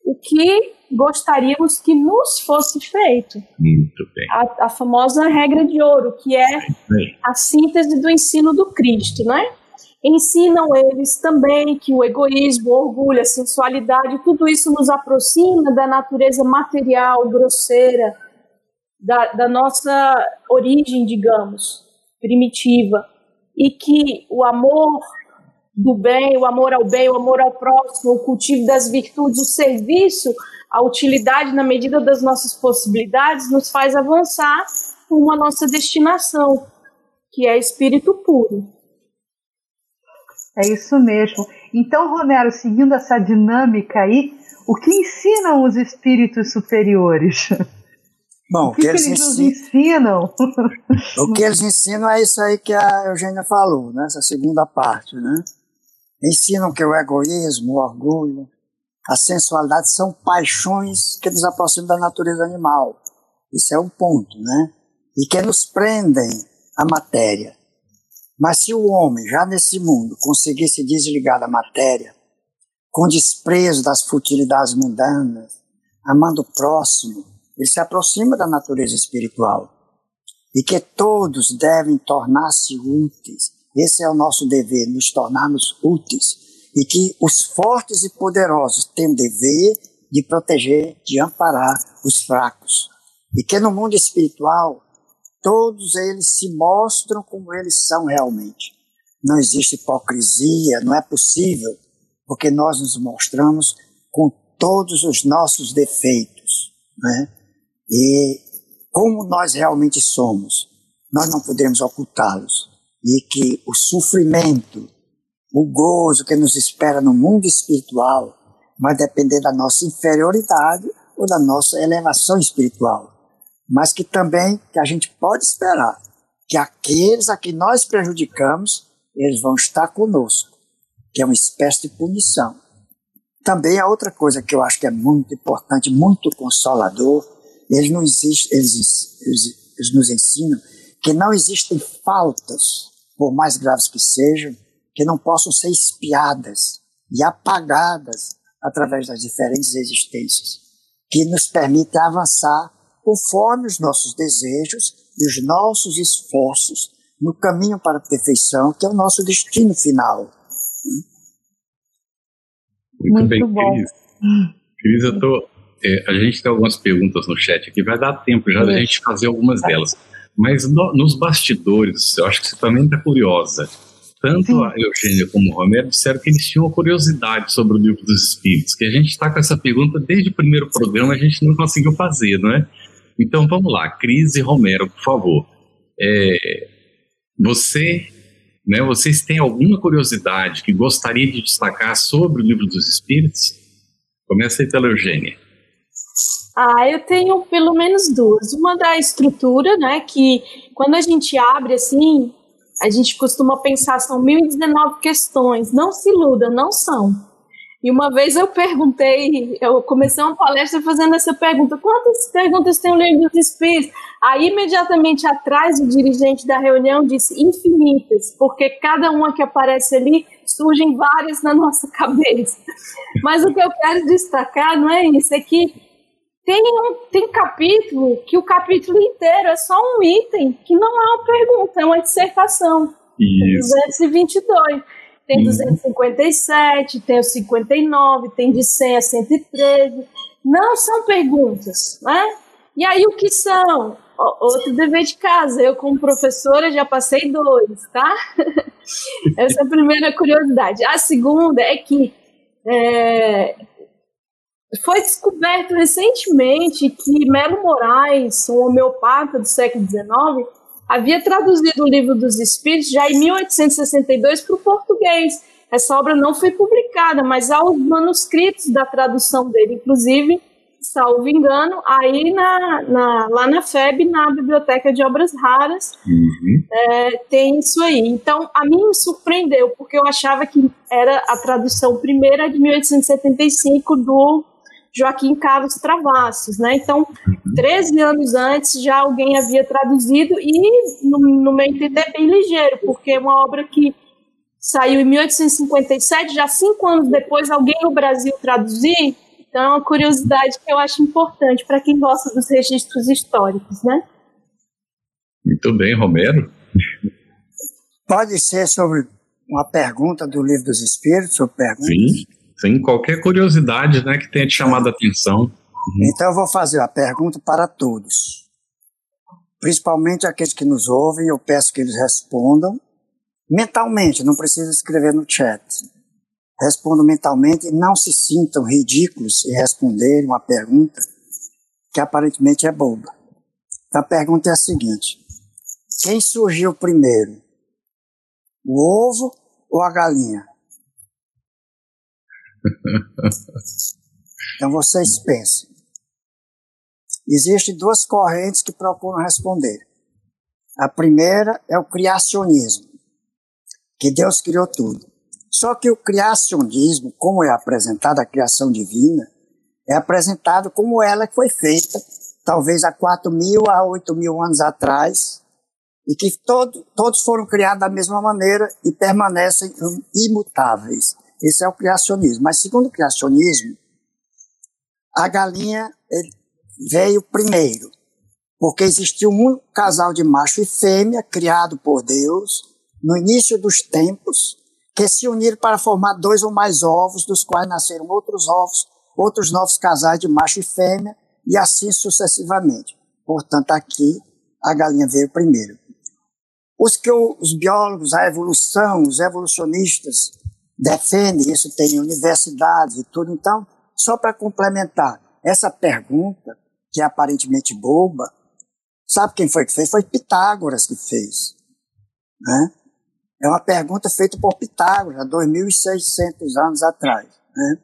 o que gostaríamos que nos fosse feito. Muito bem. A, a famosa regra de ouro, que é a síntese do ensino do Cristo, né? Ensinam eles também que o egoísmo, o orgulho, a sensualidade, tudo isso nos aproxima da natureza material, grosseira, da, da nossa origem, digamos, primitiva. E que o amor do bem, o amor ao bem, o amor ao próximo, o cultivo das virtudes, o serviço, a utilidade na medida das nossas possibilidades, nos faz avançar rumo à nossa destinação, que é espírito puro. É isso mesmo. Então, Romero, seguindo essa dinâmica aí, o que ensinam os espíritos superiores? Bom, o que, que eles, eles ensinam, ensinam? o que eles ensinam é isso aí que a Eugênia falou, nessa né? segunda parte, né? ensinam que o egoísmo, o orgulho, a sensualidade são paixões que nos aproximam da natureza animal. Isso é um ponto, né? E que nos prendem à matéria. Mas se o homem, já nesse mundo, conseguir se desligar da matéria, com desprezo das futilidades mundanas, amando o próximo, ele se aproxima da natureza espiritual. E que todos devem tornar-se úteis esse é o nosso dever, nos tornarmos úteis. E que os fortes e poderosos têm o dever de proteger, de amparar os fracos. E que no mundo espiritual, todos eles se mostram como eles são realmente. não existe hipocrisia, não é possível, porque nós nos mostramos com todos os nossos defeitos, né? E como nós realmente somos, nós não podemos ocultá-los. E que o sofrimento, o gozo que nos espera no mundo espiritual vai depender da nossa inferioridade ou da nossa elevação espiritual. Mas que também que a gente pode esperar que aqueles a que nós prejudicamos, eles vão estar conosco, que é uma espécie de punição. Também a outra coisa que eu acho que é muito importante, muito consolador, eles, não existem, eles, eles, eles nos ensinam que não existem faltas, por mais graves que sejam, que não possam ser espiadas e apagadas através das diferentes existências, que nos permitem avançar conforme os nossos desejos e os nossos esforços no caminho para a perfeição, que é o nosso destino final. Muito, Muito bem, bom. Cris. Cris, eu tô, é, a gente tem algumas perguntas no chat aqui, vai dar tempo já da gente fazer algumas delas. Mas no, nos bastidores, eu acho que você também está curiosa. Tanto Sim. a Eugênia como o Romero disseram que eles tinham uma curiosidade sobre o livro dos Espíritos, que a gente está com essa pergunta desde o primeiro programa, a gente não conseguiu fazer, não é? Então vamos lá, Cris e Romero, por favor. É, você né? Vocês têm alguma curiosidade que gostaria de destacar sobre o livro dos Espíritos? Começa aí pela Eugênia. Ah, eu tenho pelo menos duas. Uma da estrutura, né? Que quando a gente abre assim, a gente costuma pensar são 1019 questões. Não se iluda, não são. E uma vez eu perguntei, eu comecei uma palestra fazendo essa pergunta: quantas perguntas tem o livro dos Espíritos? Aí, imediatamente atrás, o dirigente da reunião disse infinitas, porque cada uma que aparece ali surgem várias na nossa cabeça. Mas o que eu quero destacar não é isso, é que tem um tem capítulo que o capítulo inteiro é só um item que não é uma pergunta, é uma dissertação. Isso. 222. Tem uhum. 257, tem o 59, tem de 100 a 113. Não são perguntas, né? E aí o que são? Outro dever de casa. Eu, como professora, já passei dois, tá? Essa é a primeira curiosidade. A segunda é que é, foi descoberto recentemente que Melo Moraes, um homeopata do século XIX, havia traduzido o livro dos Espíritos já em 1862 para o português. Essa obra não foi publicada, mas há os manuscritos da tradução dele, inclusive, salvo engano, aí na, na, lá na FEB, na Biblioteca de Obras Raras, uhum. é, tem isso aí. Então, a mim me surpreendeu, porque eu achava que era a tradução primeira de 1875 do Joaquim Carlos Travassos, né? Então, 13 uhum. anos antes já alguém havia traduzido e, no, no meu entender, é bem ligeiro, porque é uma obra que saiu em 1857, já cinco anos depois alguém no Brasil traduzir, então é uma curiosidade que eu acho importante para quem gosta dos registros históricos, né? Muito bem, Romero. Pode ser sobre uma pergunta do Livro dos Espíritos, ou perguntas? Sim. Sim, qualquer curiosidade né, que tenha te chamado a atenção. Uhum. Então eu vou fazer a pergunta para todos. Principalmente aqueles que nos ouvem, eu peço que eles respondam mentalmente, não precisa escrever no chat. Respondam mentalmente e não se sintam ridículos em responderem uma pergunta que aparentemente é boba. Então, a pergunta é a seguinte: quem surgiu primeiro? O ovo ou a galinha? Então vocês pensem. Existem duas correntes que procuram responder. A primeira é o criacionismo, que Deus criou tudo. Só que o criacionismo, como é apresentado a criação divina, é apresentado como ela foi feita, talvez há 4 mil a 8 mil anos atrás, e que todo, todos foram criados da mesma maneira e permanecem imutáveis. Esse é o criacionismo. Mas segundo o criacionismo, a galinha veio primeiro, porque existiu um casal de macho e fêmea criado por Deus no início dos tempos, que se uniram para formar dois ou mais ovos, dos quais nasceram outros ovos, outros novos casais de macho e fêmea, e assim sucessivamente. Portanto, aqui a galinha veio primeiro. Os que os biólogos, a evolução, os evolucionistas defendem, isso tem universidades e tudo. Então, só para complementar, essa pergunta, que é aparentemente boba, sabe quem foi que fez? Foi Pitágoras que fez. Né? É uma pergunta feita por Pitágoras, há 2.600 anos atrás. Né?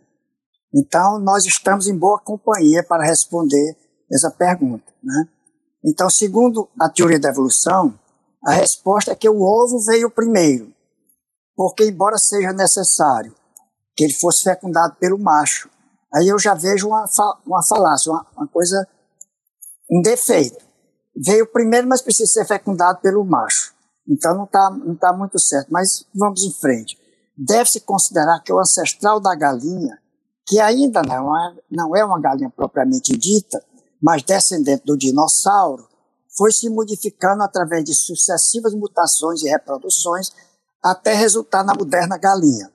Então, nós estamos em boa companhia para responder essa pergunta. Né? Então, segundo a teoria da evolução, a resposta é que o ovo veio primeiro, porque, embora seja necessário que ele fosse fecundado pelo macho, aí eu já vejo uma, uma falácia, uma, uma coisa, um defeito. Veio primeiro, mas precisa ser fecundado pelo macho. Então não está não tá muito certo, mas vamos em frente. Deve-se considerar que o ancestral da galinha, que ainda não é, não é uma galinha propriamente dita, mas descendente do dinossauro, foi se modificando através de sucessivas mutações e reproduções até resultar na moderna galinha.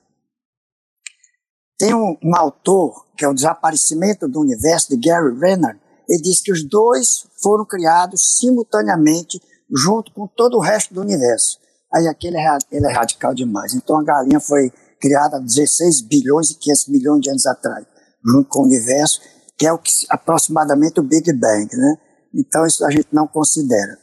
Tem um, um, autor, que é o Desaparecimento do Universo, de Gary Renner, ele diz que os dois foram criados simultaneamente junto com todo o resto do universo. Aí aquele é, ele é radical demais. Então a galinha foi criada há 16 bilhões e 500 milhões de anos atrás, junto com o universo, que é o que aproximadamente o Big Bang, né? Então isso a gente não considera.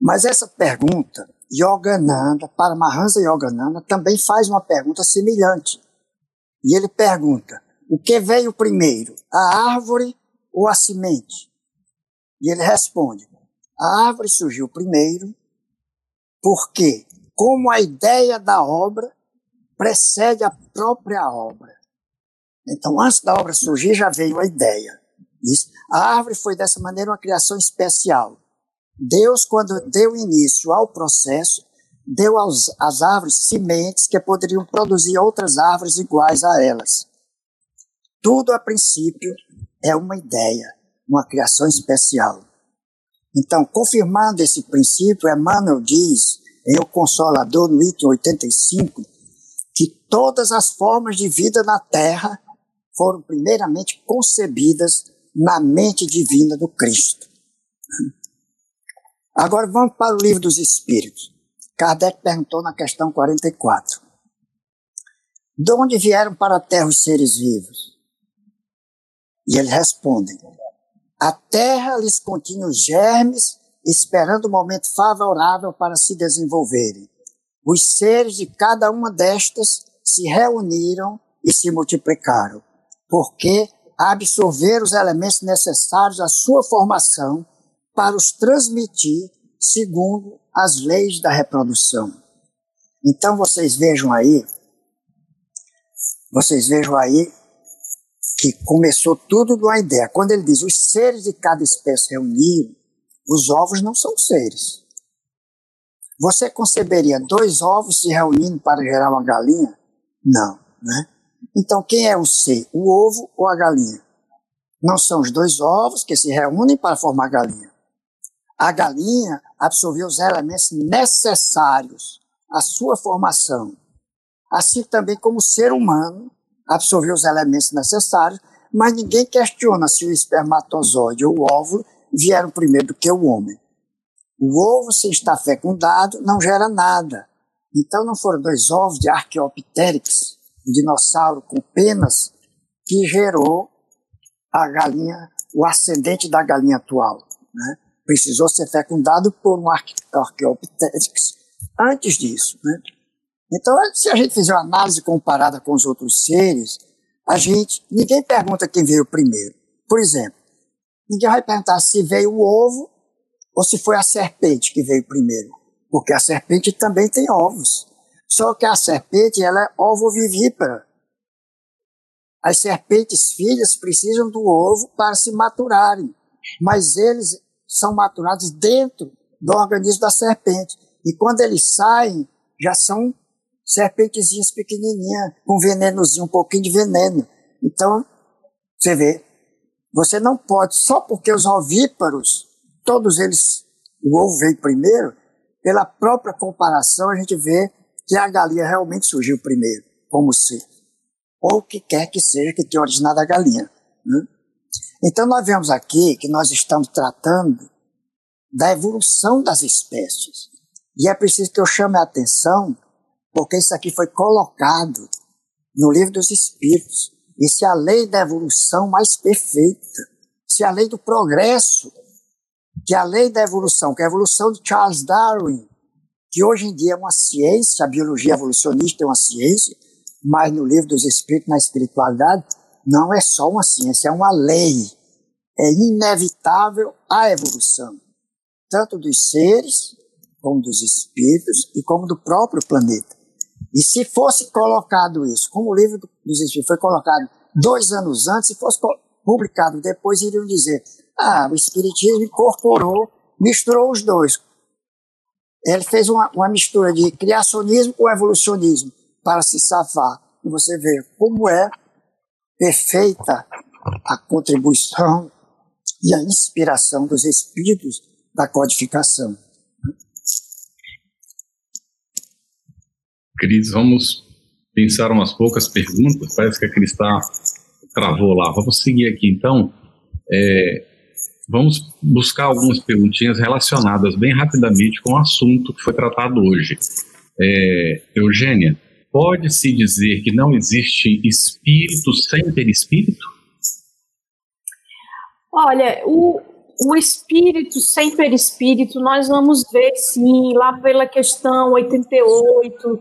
Mas essa pergunta, Yogananda, Paramahansa Yogananda, também faz uma pergunta semelhante. E ele pergunta: o que veio primeiro, a árvore ou a semente? E ele responde: a árvore surgiu primeiro, porque, como a ideia da obra precede a própria obra. Então, antes da obra surgir, já veio a ideia. Isso. A árvore foi dessa maneira uma criação especial. Deus, quando deu início ao processo, deu aos, às árvores sementes que poderiam produzir outras árvores iguais a elas. Tudo, a princípio, é uma ideia, uma criação especial. Então, confirmando esse princípio, Emmanuel diz, em O Consolador, no item 85, que todas as formas de vida na Terra foram primeiramente concebidas na mente divina do Cristo. Agora vamos para o livro dos Espíritos. Kardec perguntou na questão 44. De onde vieram para a Terra os seres vivos? E eles respondem: a terra lhes continha os germes, esperando o momento favorável para se desenvolverem. Os seres de cada uma destas se reuniram e se multiplicaram, porque absorveram os elementos necessários à sua formação para os transmitir segundo as leis da reprodução. Então vocês vejam aí, vocês vejam aí que começou tudo de uma ideia. Quando ele diz os seres de cada espécie reuniram, os ovos não são seres. Você conceberia dois ovos se reunindo para gerar uma galinha? Não, né? Então quem é o ser, o ovo ou a galinha? Não são os dois ovos que se reúnem para formar a galinha. A galinha absorveu os elementos necessários à sua formação, assim também como o ser humano absorver os elementos necessários, mas ninguém questiona se o espermatozoide ou o óvulo vieram primeiro do que o homem. O ovo, se está fecundado, não gera nada. Então não foram dois ovos de Archaeopteryx, um dinossauro com penas, que gerou a galinha, o ascendente da galinha atual. Né? Precisou ser fecundado por um Archaeopteryx antes disso. Né? Então, se a gente fizer uma análise comparada com os outros seres, a gente, ninguém pergunta quem veio primeiro. Por exemplo, ninguém vai perguntar se veio o ovo ou se foi a serpente que veio primeiro, porque a serpente também tem ovos. Só que a serpente ela é ovovivípara. As serpentes filhas precisam do ovo para se maturarem, mas eles são maturados dentro do organismo da serpente. E quando eles saem, já são serpentezinhas pequenininhas, com venenozinho, um pouquinho de veneno. Então, você vê, você não pode, só porque os ovíparos, todos eles, o ovo veio primeiro, pela própria comparação a gente vê que a galinha realmente surgiu primeiro, como ser. Ou o que quer que seja que tenha originado a galinha. Né? Então nós vemos aqui que nós estamos tratando da evolução das espécies. E é preciso que eu chame a atenção, porque isso aqui foi colocado no livro dos Espíritos. Isso é a lei da evolução mais perfeita. Isso é a lei do progresso, que é a lei da evolução, que é a evolução de Charles Darwin, que hoje em dia é uma ciência, a biologia evolucionista é uma ciência, mas no livro dos Espíritos, na espiritualidade, não é só uma ciência, é uma lei. É inevitável a evolução, tanto dos seres, como dos espíritos e como do próprio planeta. E se fosse colocado isso, como o livro dos Espíritos foi colocado dois anos antes, se fosse publicado depois, iriam dizer: ah, o Espiritismo incorporou, misturou os dois. Ele fez uma, uma mistura de criacionismo com evolucionismo para se safar. E você vê como é perfeita a contribuição e a inspiração dos espíritos da codificação. Cris, vamos pensar umas poucas perguntas. Parece que a está travou lá. Vamos seguir aqui então. É, vamos buscar algumas perguntinhas relacionadas bem rapidamente com o assunto que foi tratado hoje. É, Eugênia, pode-se dizer que não existe espírito sem perispírito? Olha, o, o espírito sem perispírito, nós vamos ver sim, lá pela questão 88,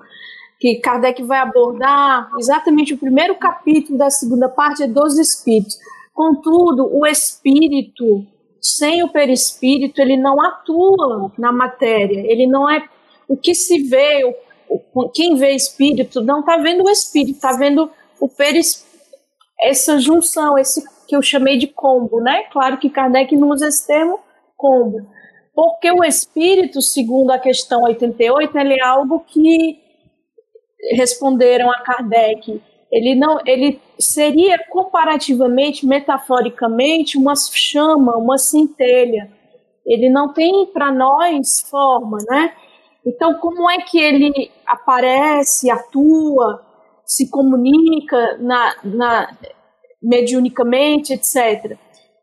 que Kardec vai abordar exatamente o primeiro capítulo da segunda parte é dos espíritos. Contudo, o espírito sem o perispírito, ele não atua na matéria, ele não é o que se vê, o, quem vê espírito não está vendo o espírito, está vendo o perispírito, essa junção, esse que eu chamei de combo, né? Claro que Kardec não usa esse termo combo, porque o espírito, segundo a questão 88, ele é algo que responderam a Kardec, ele não, ele seria comparativamente, metaforicamente, uma chama, uma centelha. Ele não tem para nós forma, né? Então, como é que ele aparece, atua, se comunica na, na mediunicamente, etc.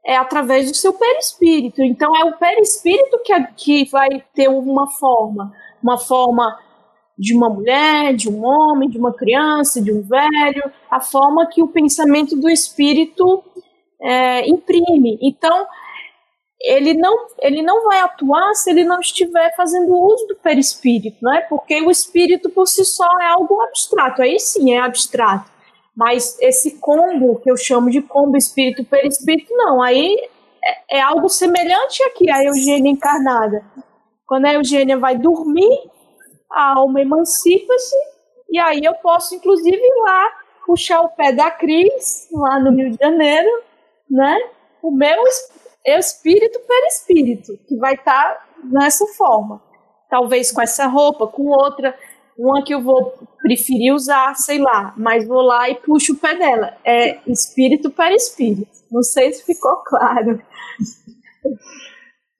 É através do seu perispírito. Então, é o perispírito que, que vai ter uma forma, uma forma de uma mulher, de um homem, de uma criança, de um velho, a forma que o pensamento do espírito é, imprime. Então, ele não, ele não vai atuar se ele não estiver fazendo uso do perispírito, né? porque o espírito por si só é algo abstrato, aí sim é abstrato. Mas esse combo, que eu chamo de combo espírito-perispírito, não, aí é, é algo semelhante aqui à Eugênia encarnada. Quando a Eugênia vai dormir, a alma emancipa-se, e aí eu posso, inclusive, ir lá puxar o pé da Cris, lá no Rio de Janeiro, né? O meu espírito perispírito, que vai estar tá nessa forma. Talvez com essa roupa, com outra, uma que eu vou preferir usar, sei lá, mas vou lá e puxo o pé dela. É espírito perispírito. Não sei se ficou claro.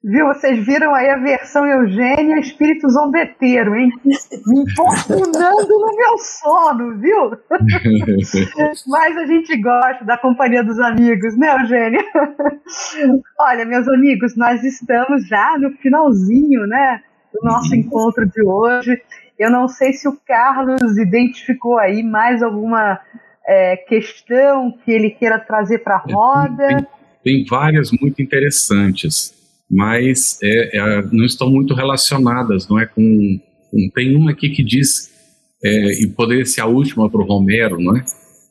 Viu? Vocês viram aí a versão Eugênia espírito zombeteiro, hein? Me importunando no meu sono, viu? Mas a gente gosta da companhia dos amigos, né, Eugênia? Olha, meus amigos, nós estamos já no finalzinho, né, do nosso encontro de hoje. Eu não sei se o Carlos identificou aí mais alguma é, questão que ele queira trazer para a roda. Tem, tem várias muito interessantes mas é, é, não estão muito relacionadas, não é com, com tem uma aqui que diz é, e poderia ser a última para o Romero, não é?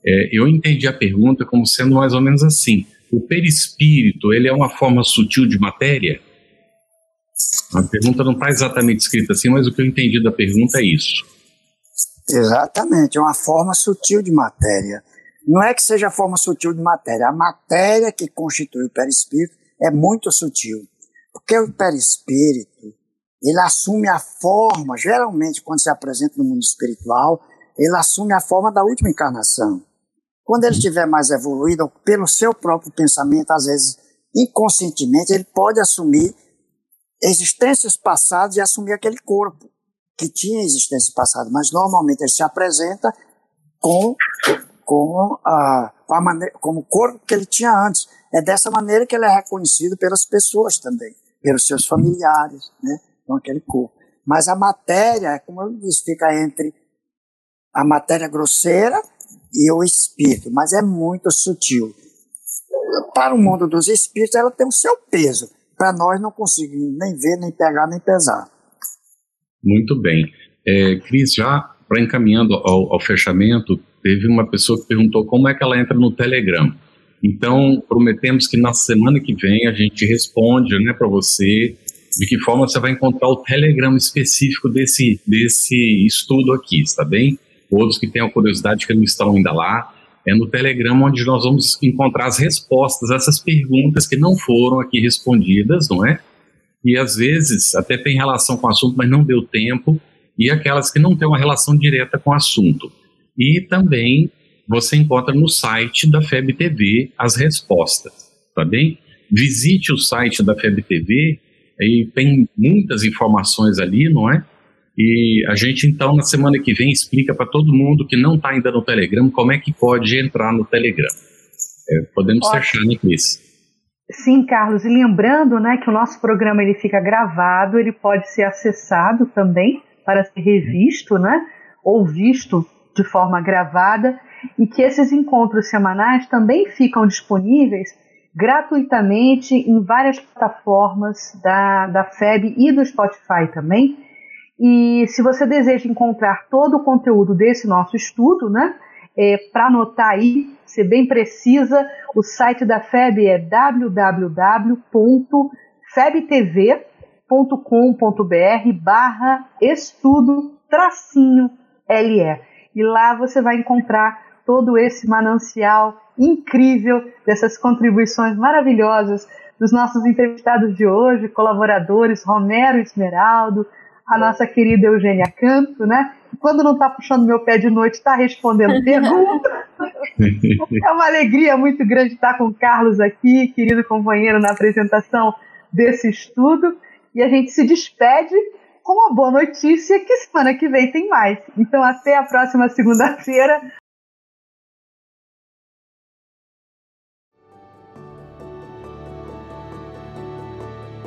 é? Eu entendi a pergunta como sendo mais ou menos assim: o perispírito ele é uma forma sutil de matéria? A pergunta não está exatamente escrita assim, mas o que eu entendi da pergunta é isso. Exatamente, é uma forma sutil de matéria. Não é que seja forma sutil de matéria, a matéria que constitui o perispírito é muito sutil. Porque o perispírito, ele assume a forma, geralmente quando se apresenta no mundo espiritual, ele assume a forma da última encarnação. Quando ele estiver mais evoluído, pelo seu próprio pensamento, às vezes inconscientemente, ele pode assumir existências passadas e assumir aquele corpo que tinha existência passada, mas normalmente ele se apresenta com, com, a, com a maneira, como o corpo que ele tinha antes. É dessa maneira que ele é reconhecido pelas pessoas também pelos seus familiares, né, com aquele corpo. Mas a matéria, como eu disse, fica entre a matéria grosseira e o espírito, mas é muito sutil. Para o mundo dos espíritos, ela tem o seu peso. Para nós, não conseguimos nem ver, nem pegar, nem pesar. Muito bem. É, Cris, já para encaminhando ao, ao fechamento, teve uma pessoa que perguntou como é que ela entra no Telegram. Então, prometemos que na semana que vem a gente responde né, para você de que forma você vai encontrar o Telegram específico desse, desse estudo aqui, está bem? Outros que tenham curiosidade que não estão ainda lá, é no Telegram onde nós vamos encontrar as respostas a essas perguntas que não foram aqui respondidas, não é? E às vezes até tem relação com o assunto, mas não deu tempo, e aquelas que não têm uma relação direta com o assunto. E também você encontra no site da FEB TV as respostas, tá bem? Visite o site da FEB TV, e tem muitas informações ali, não é? E a gente, então, na semana que vem, explica para todo mundo que não está ainda no Telegram como é que pode entrar no Telegram. É, podemos Ótimo. fechar, né, Cris? Sim, Carlos. E lembrando né, que o nosso programa ele fica gravado, ele pode ser acessado também para ser revisto, né, ou visto de forma gravada, e que esses encontros semanais também ficam disponíveis gratuitamente em várias plataformas da, da FEB e do Spotify também. E se você deseja encontrar todo o conteúdo desse nosso estudo, né, é, para anotar aí, ser bem precisa, o site da FEB é www.febtv.com.br barra estudo tracinho LE. E lá você vai encontrar todo esse manancial incrível dessas contribuições maravilhosas dos nossos entrevistados de hoje, colaboradores Romero Esmeraldo, a nossa querida Eugênia Canto, né? Quando não está puxando meu pé de noite, está respondendo perguntas. é uma alegria muito grande estar com o Carlos aqui, querido companheiro, na apresentação desse estudo. E a gente se despede com uma boa notícia que semana que vem tem mais. Então, até a próxima segunda-feira.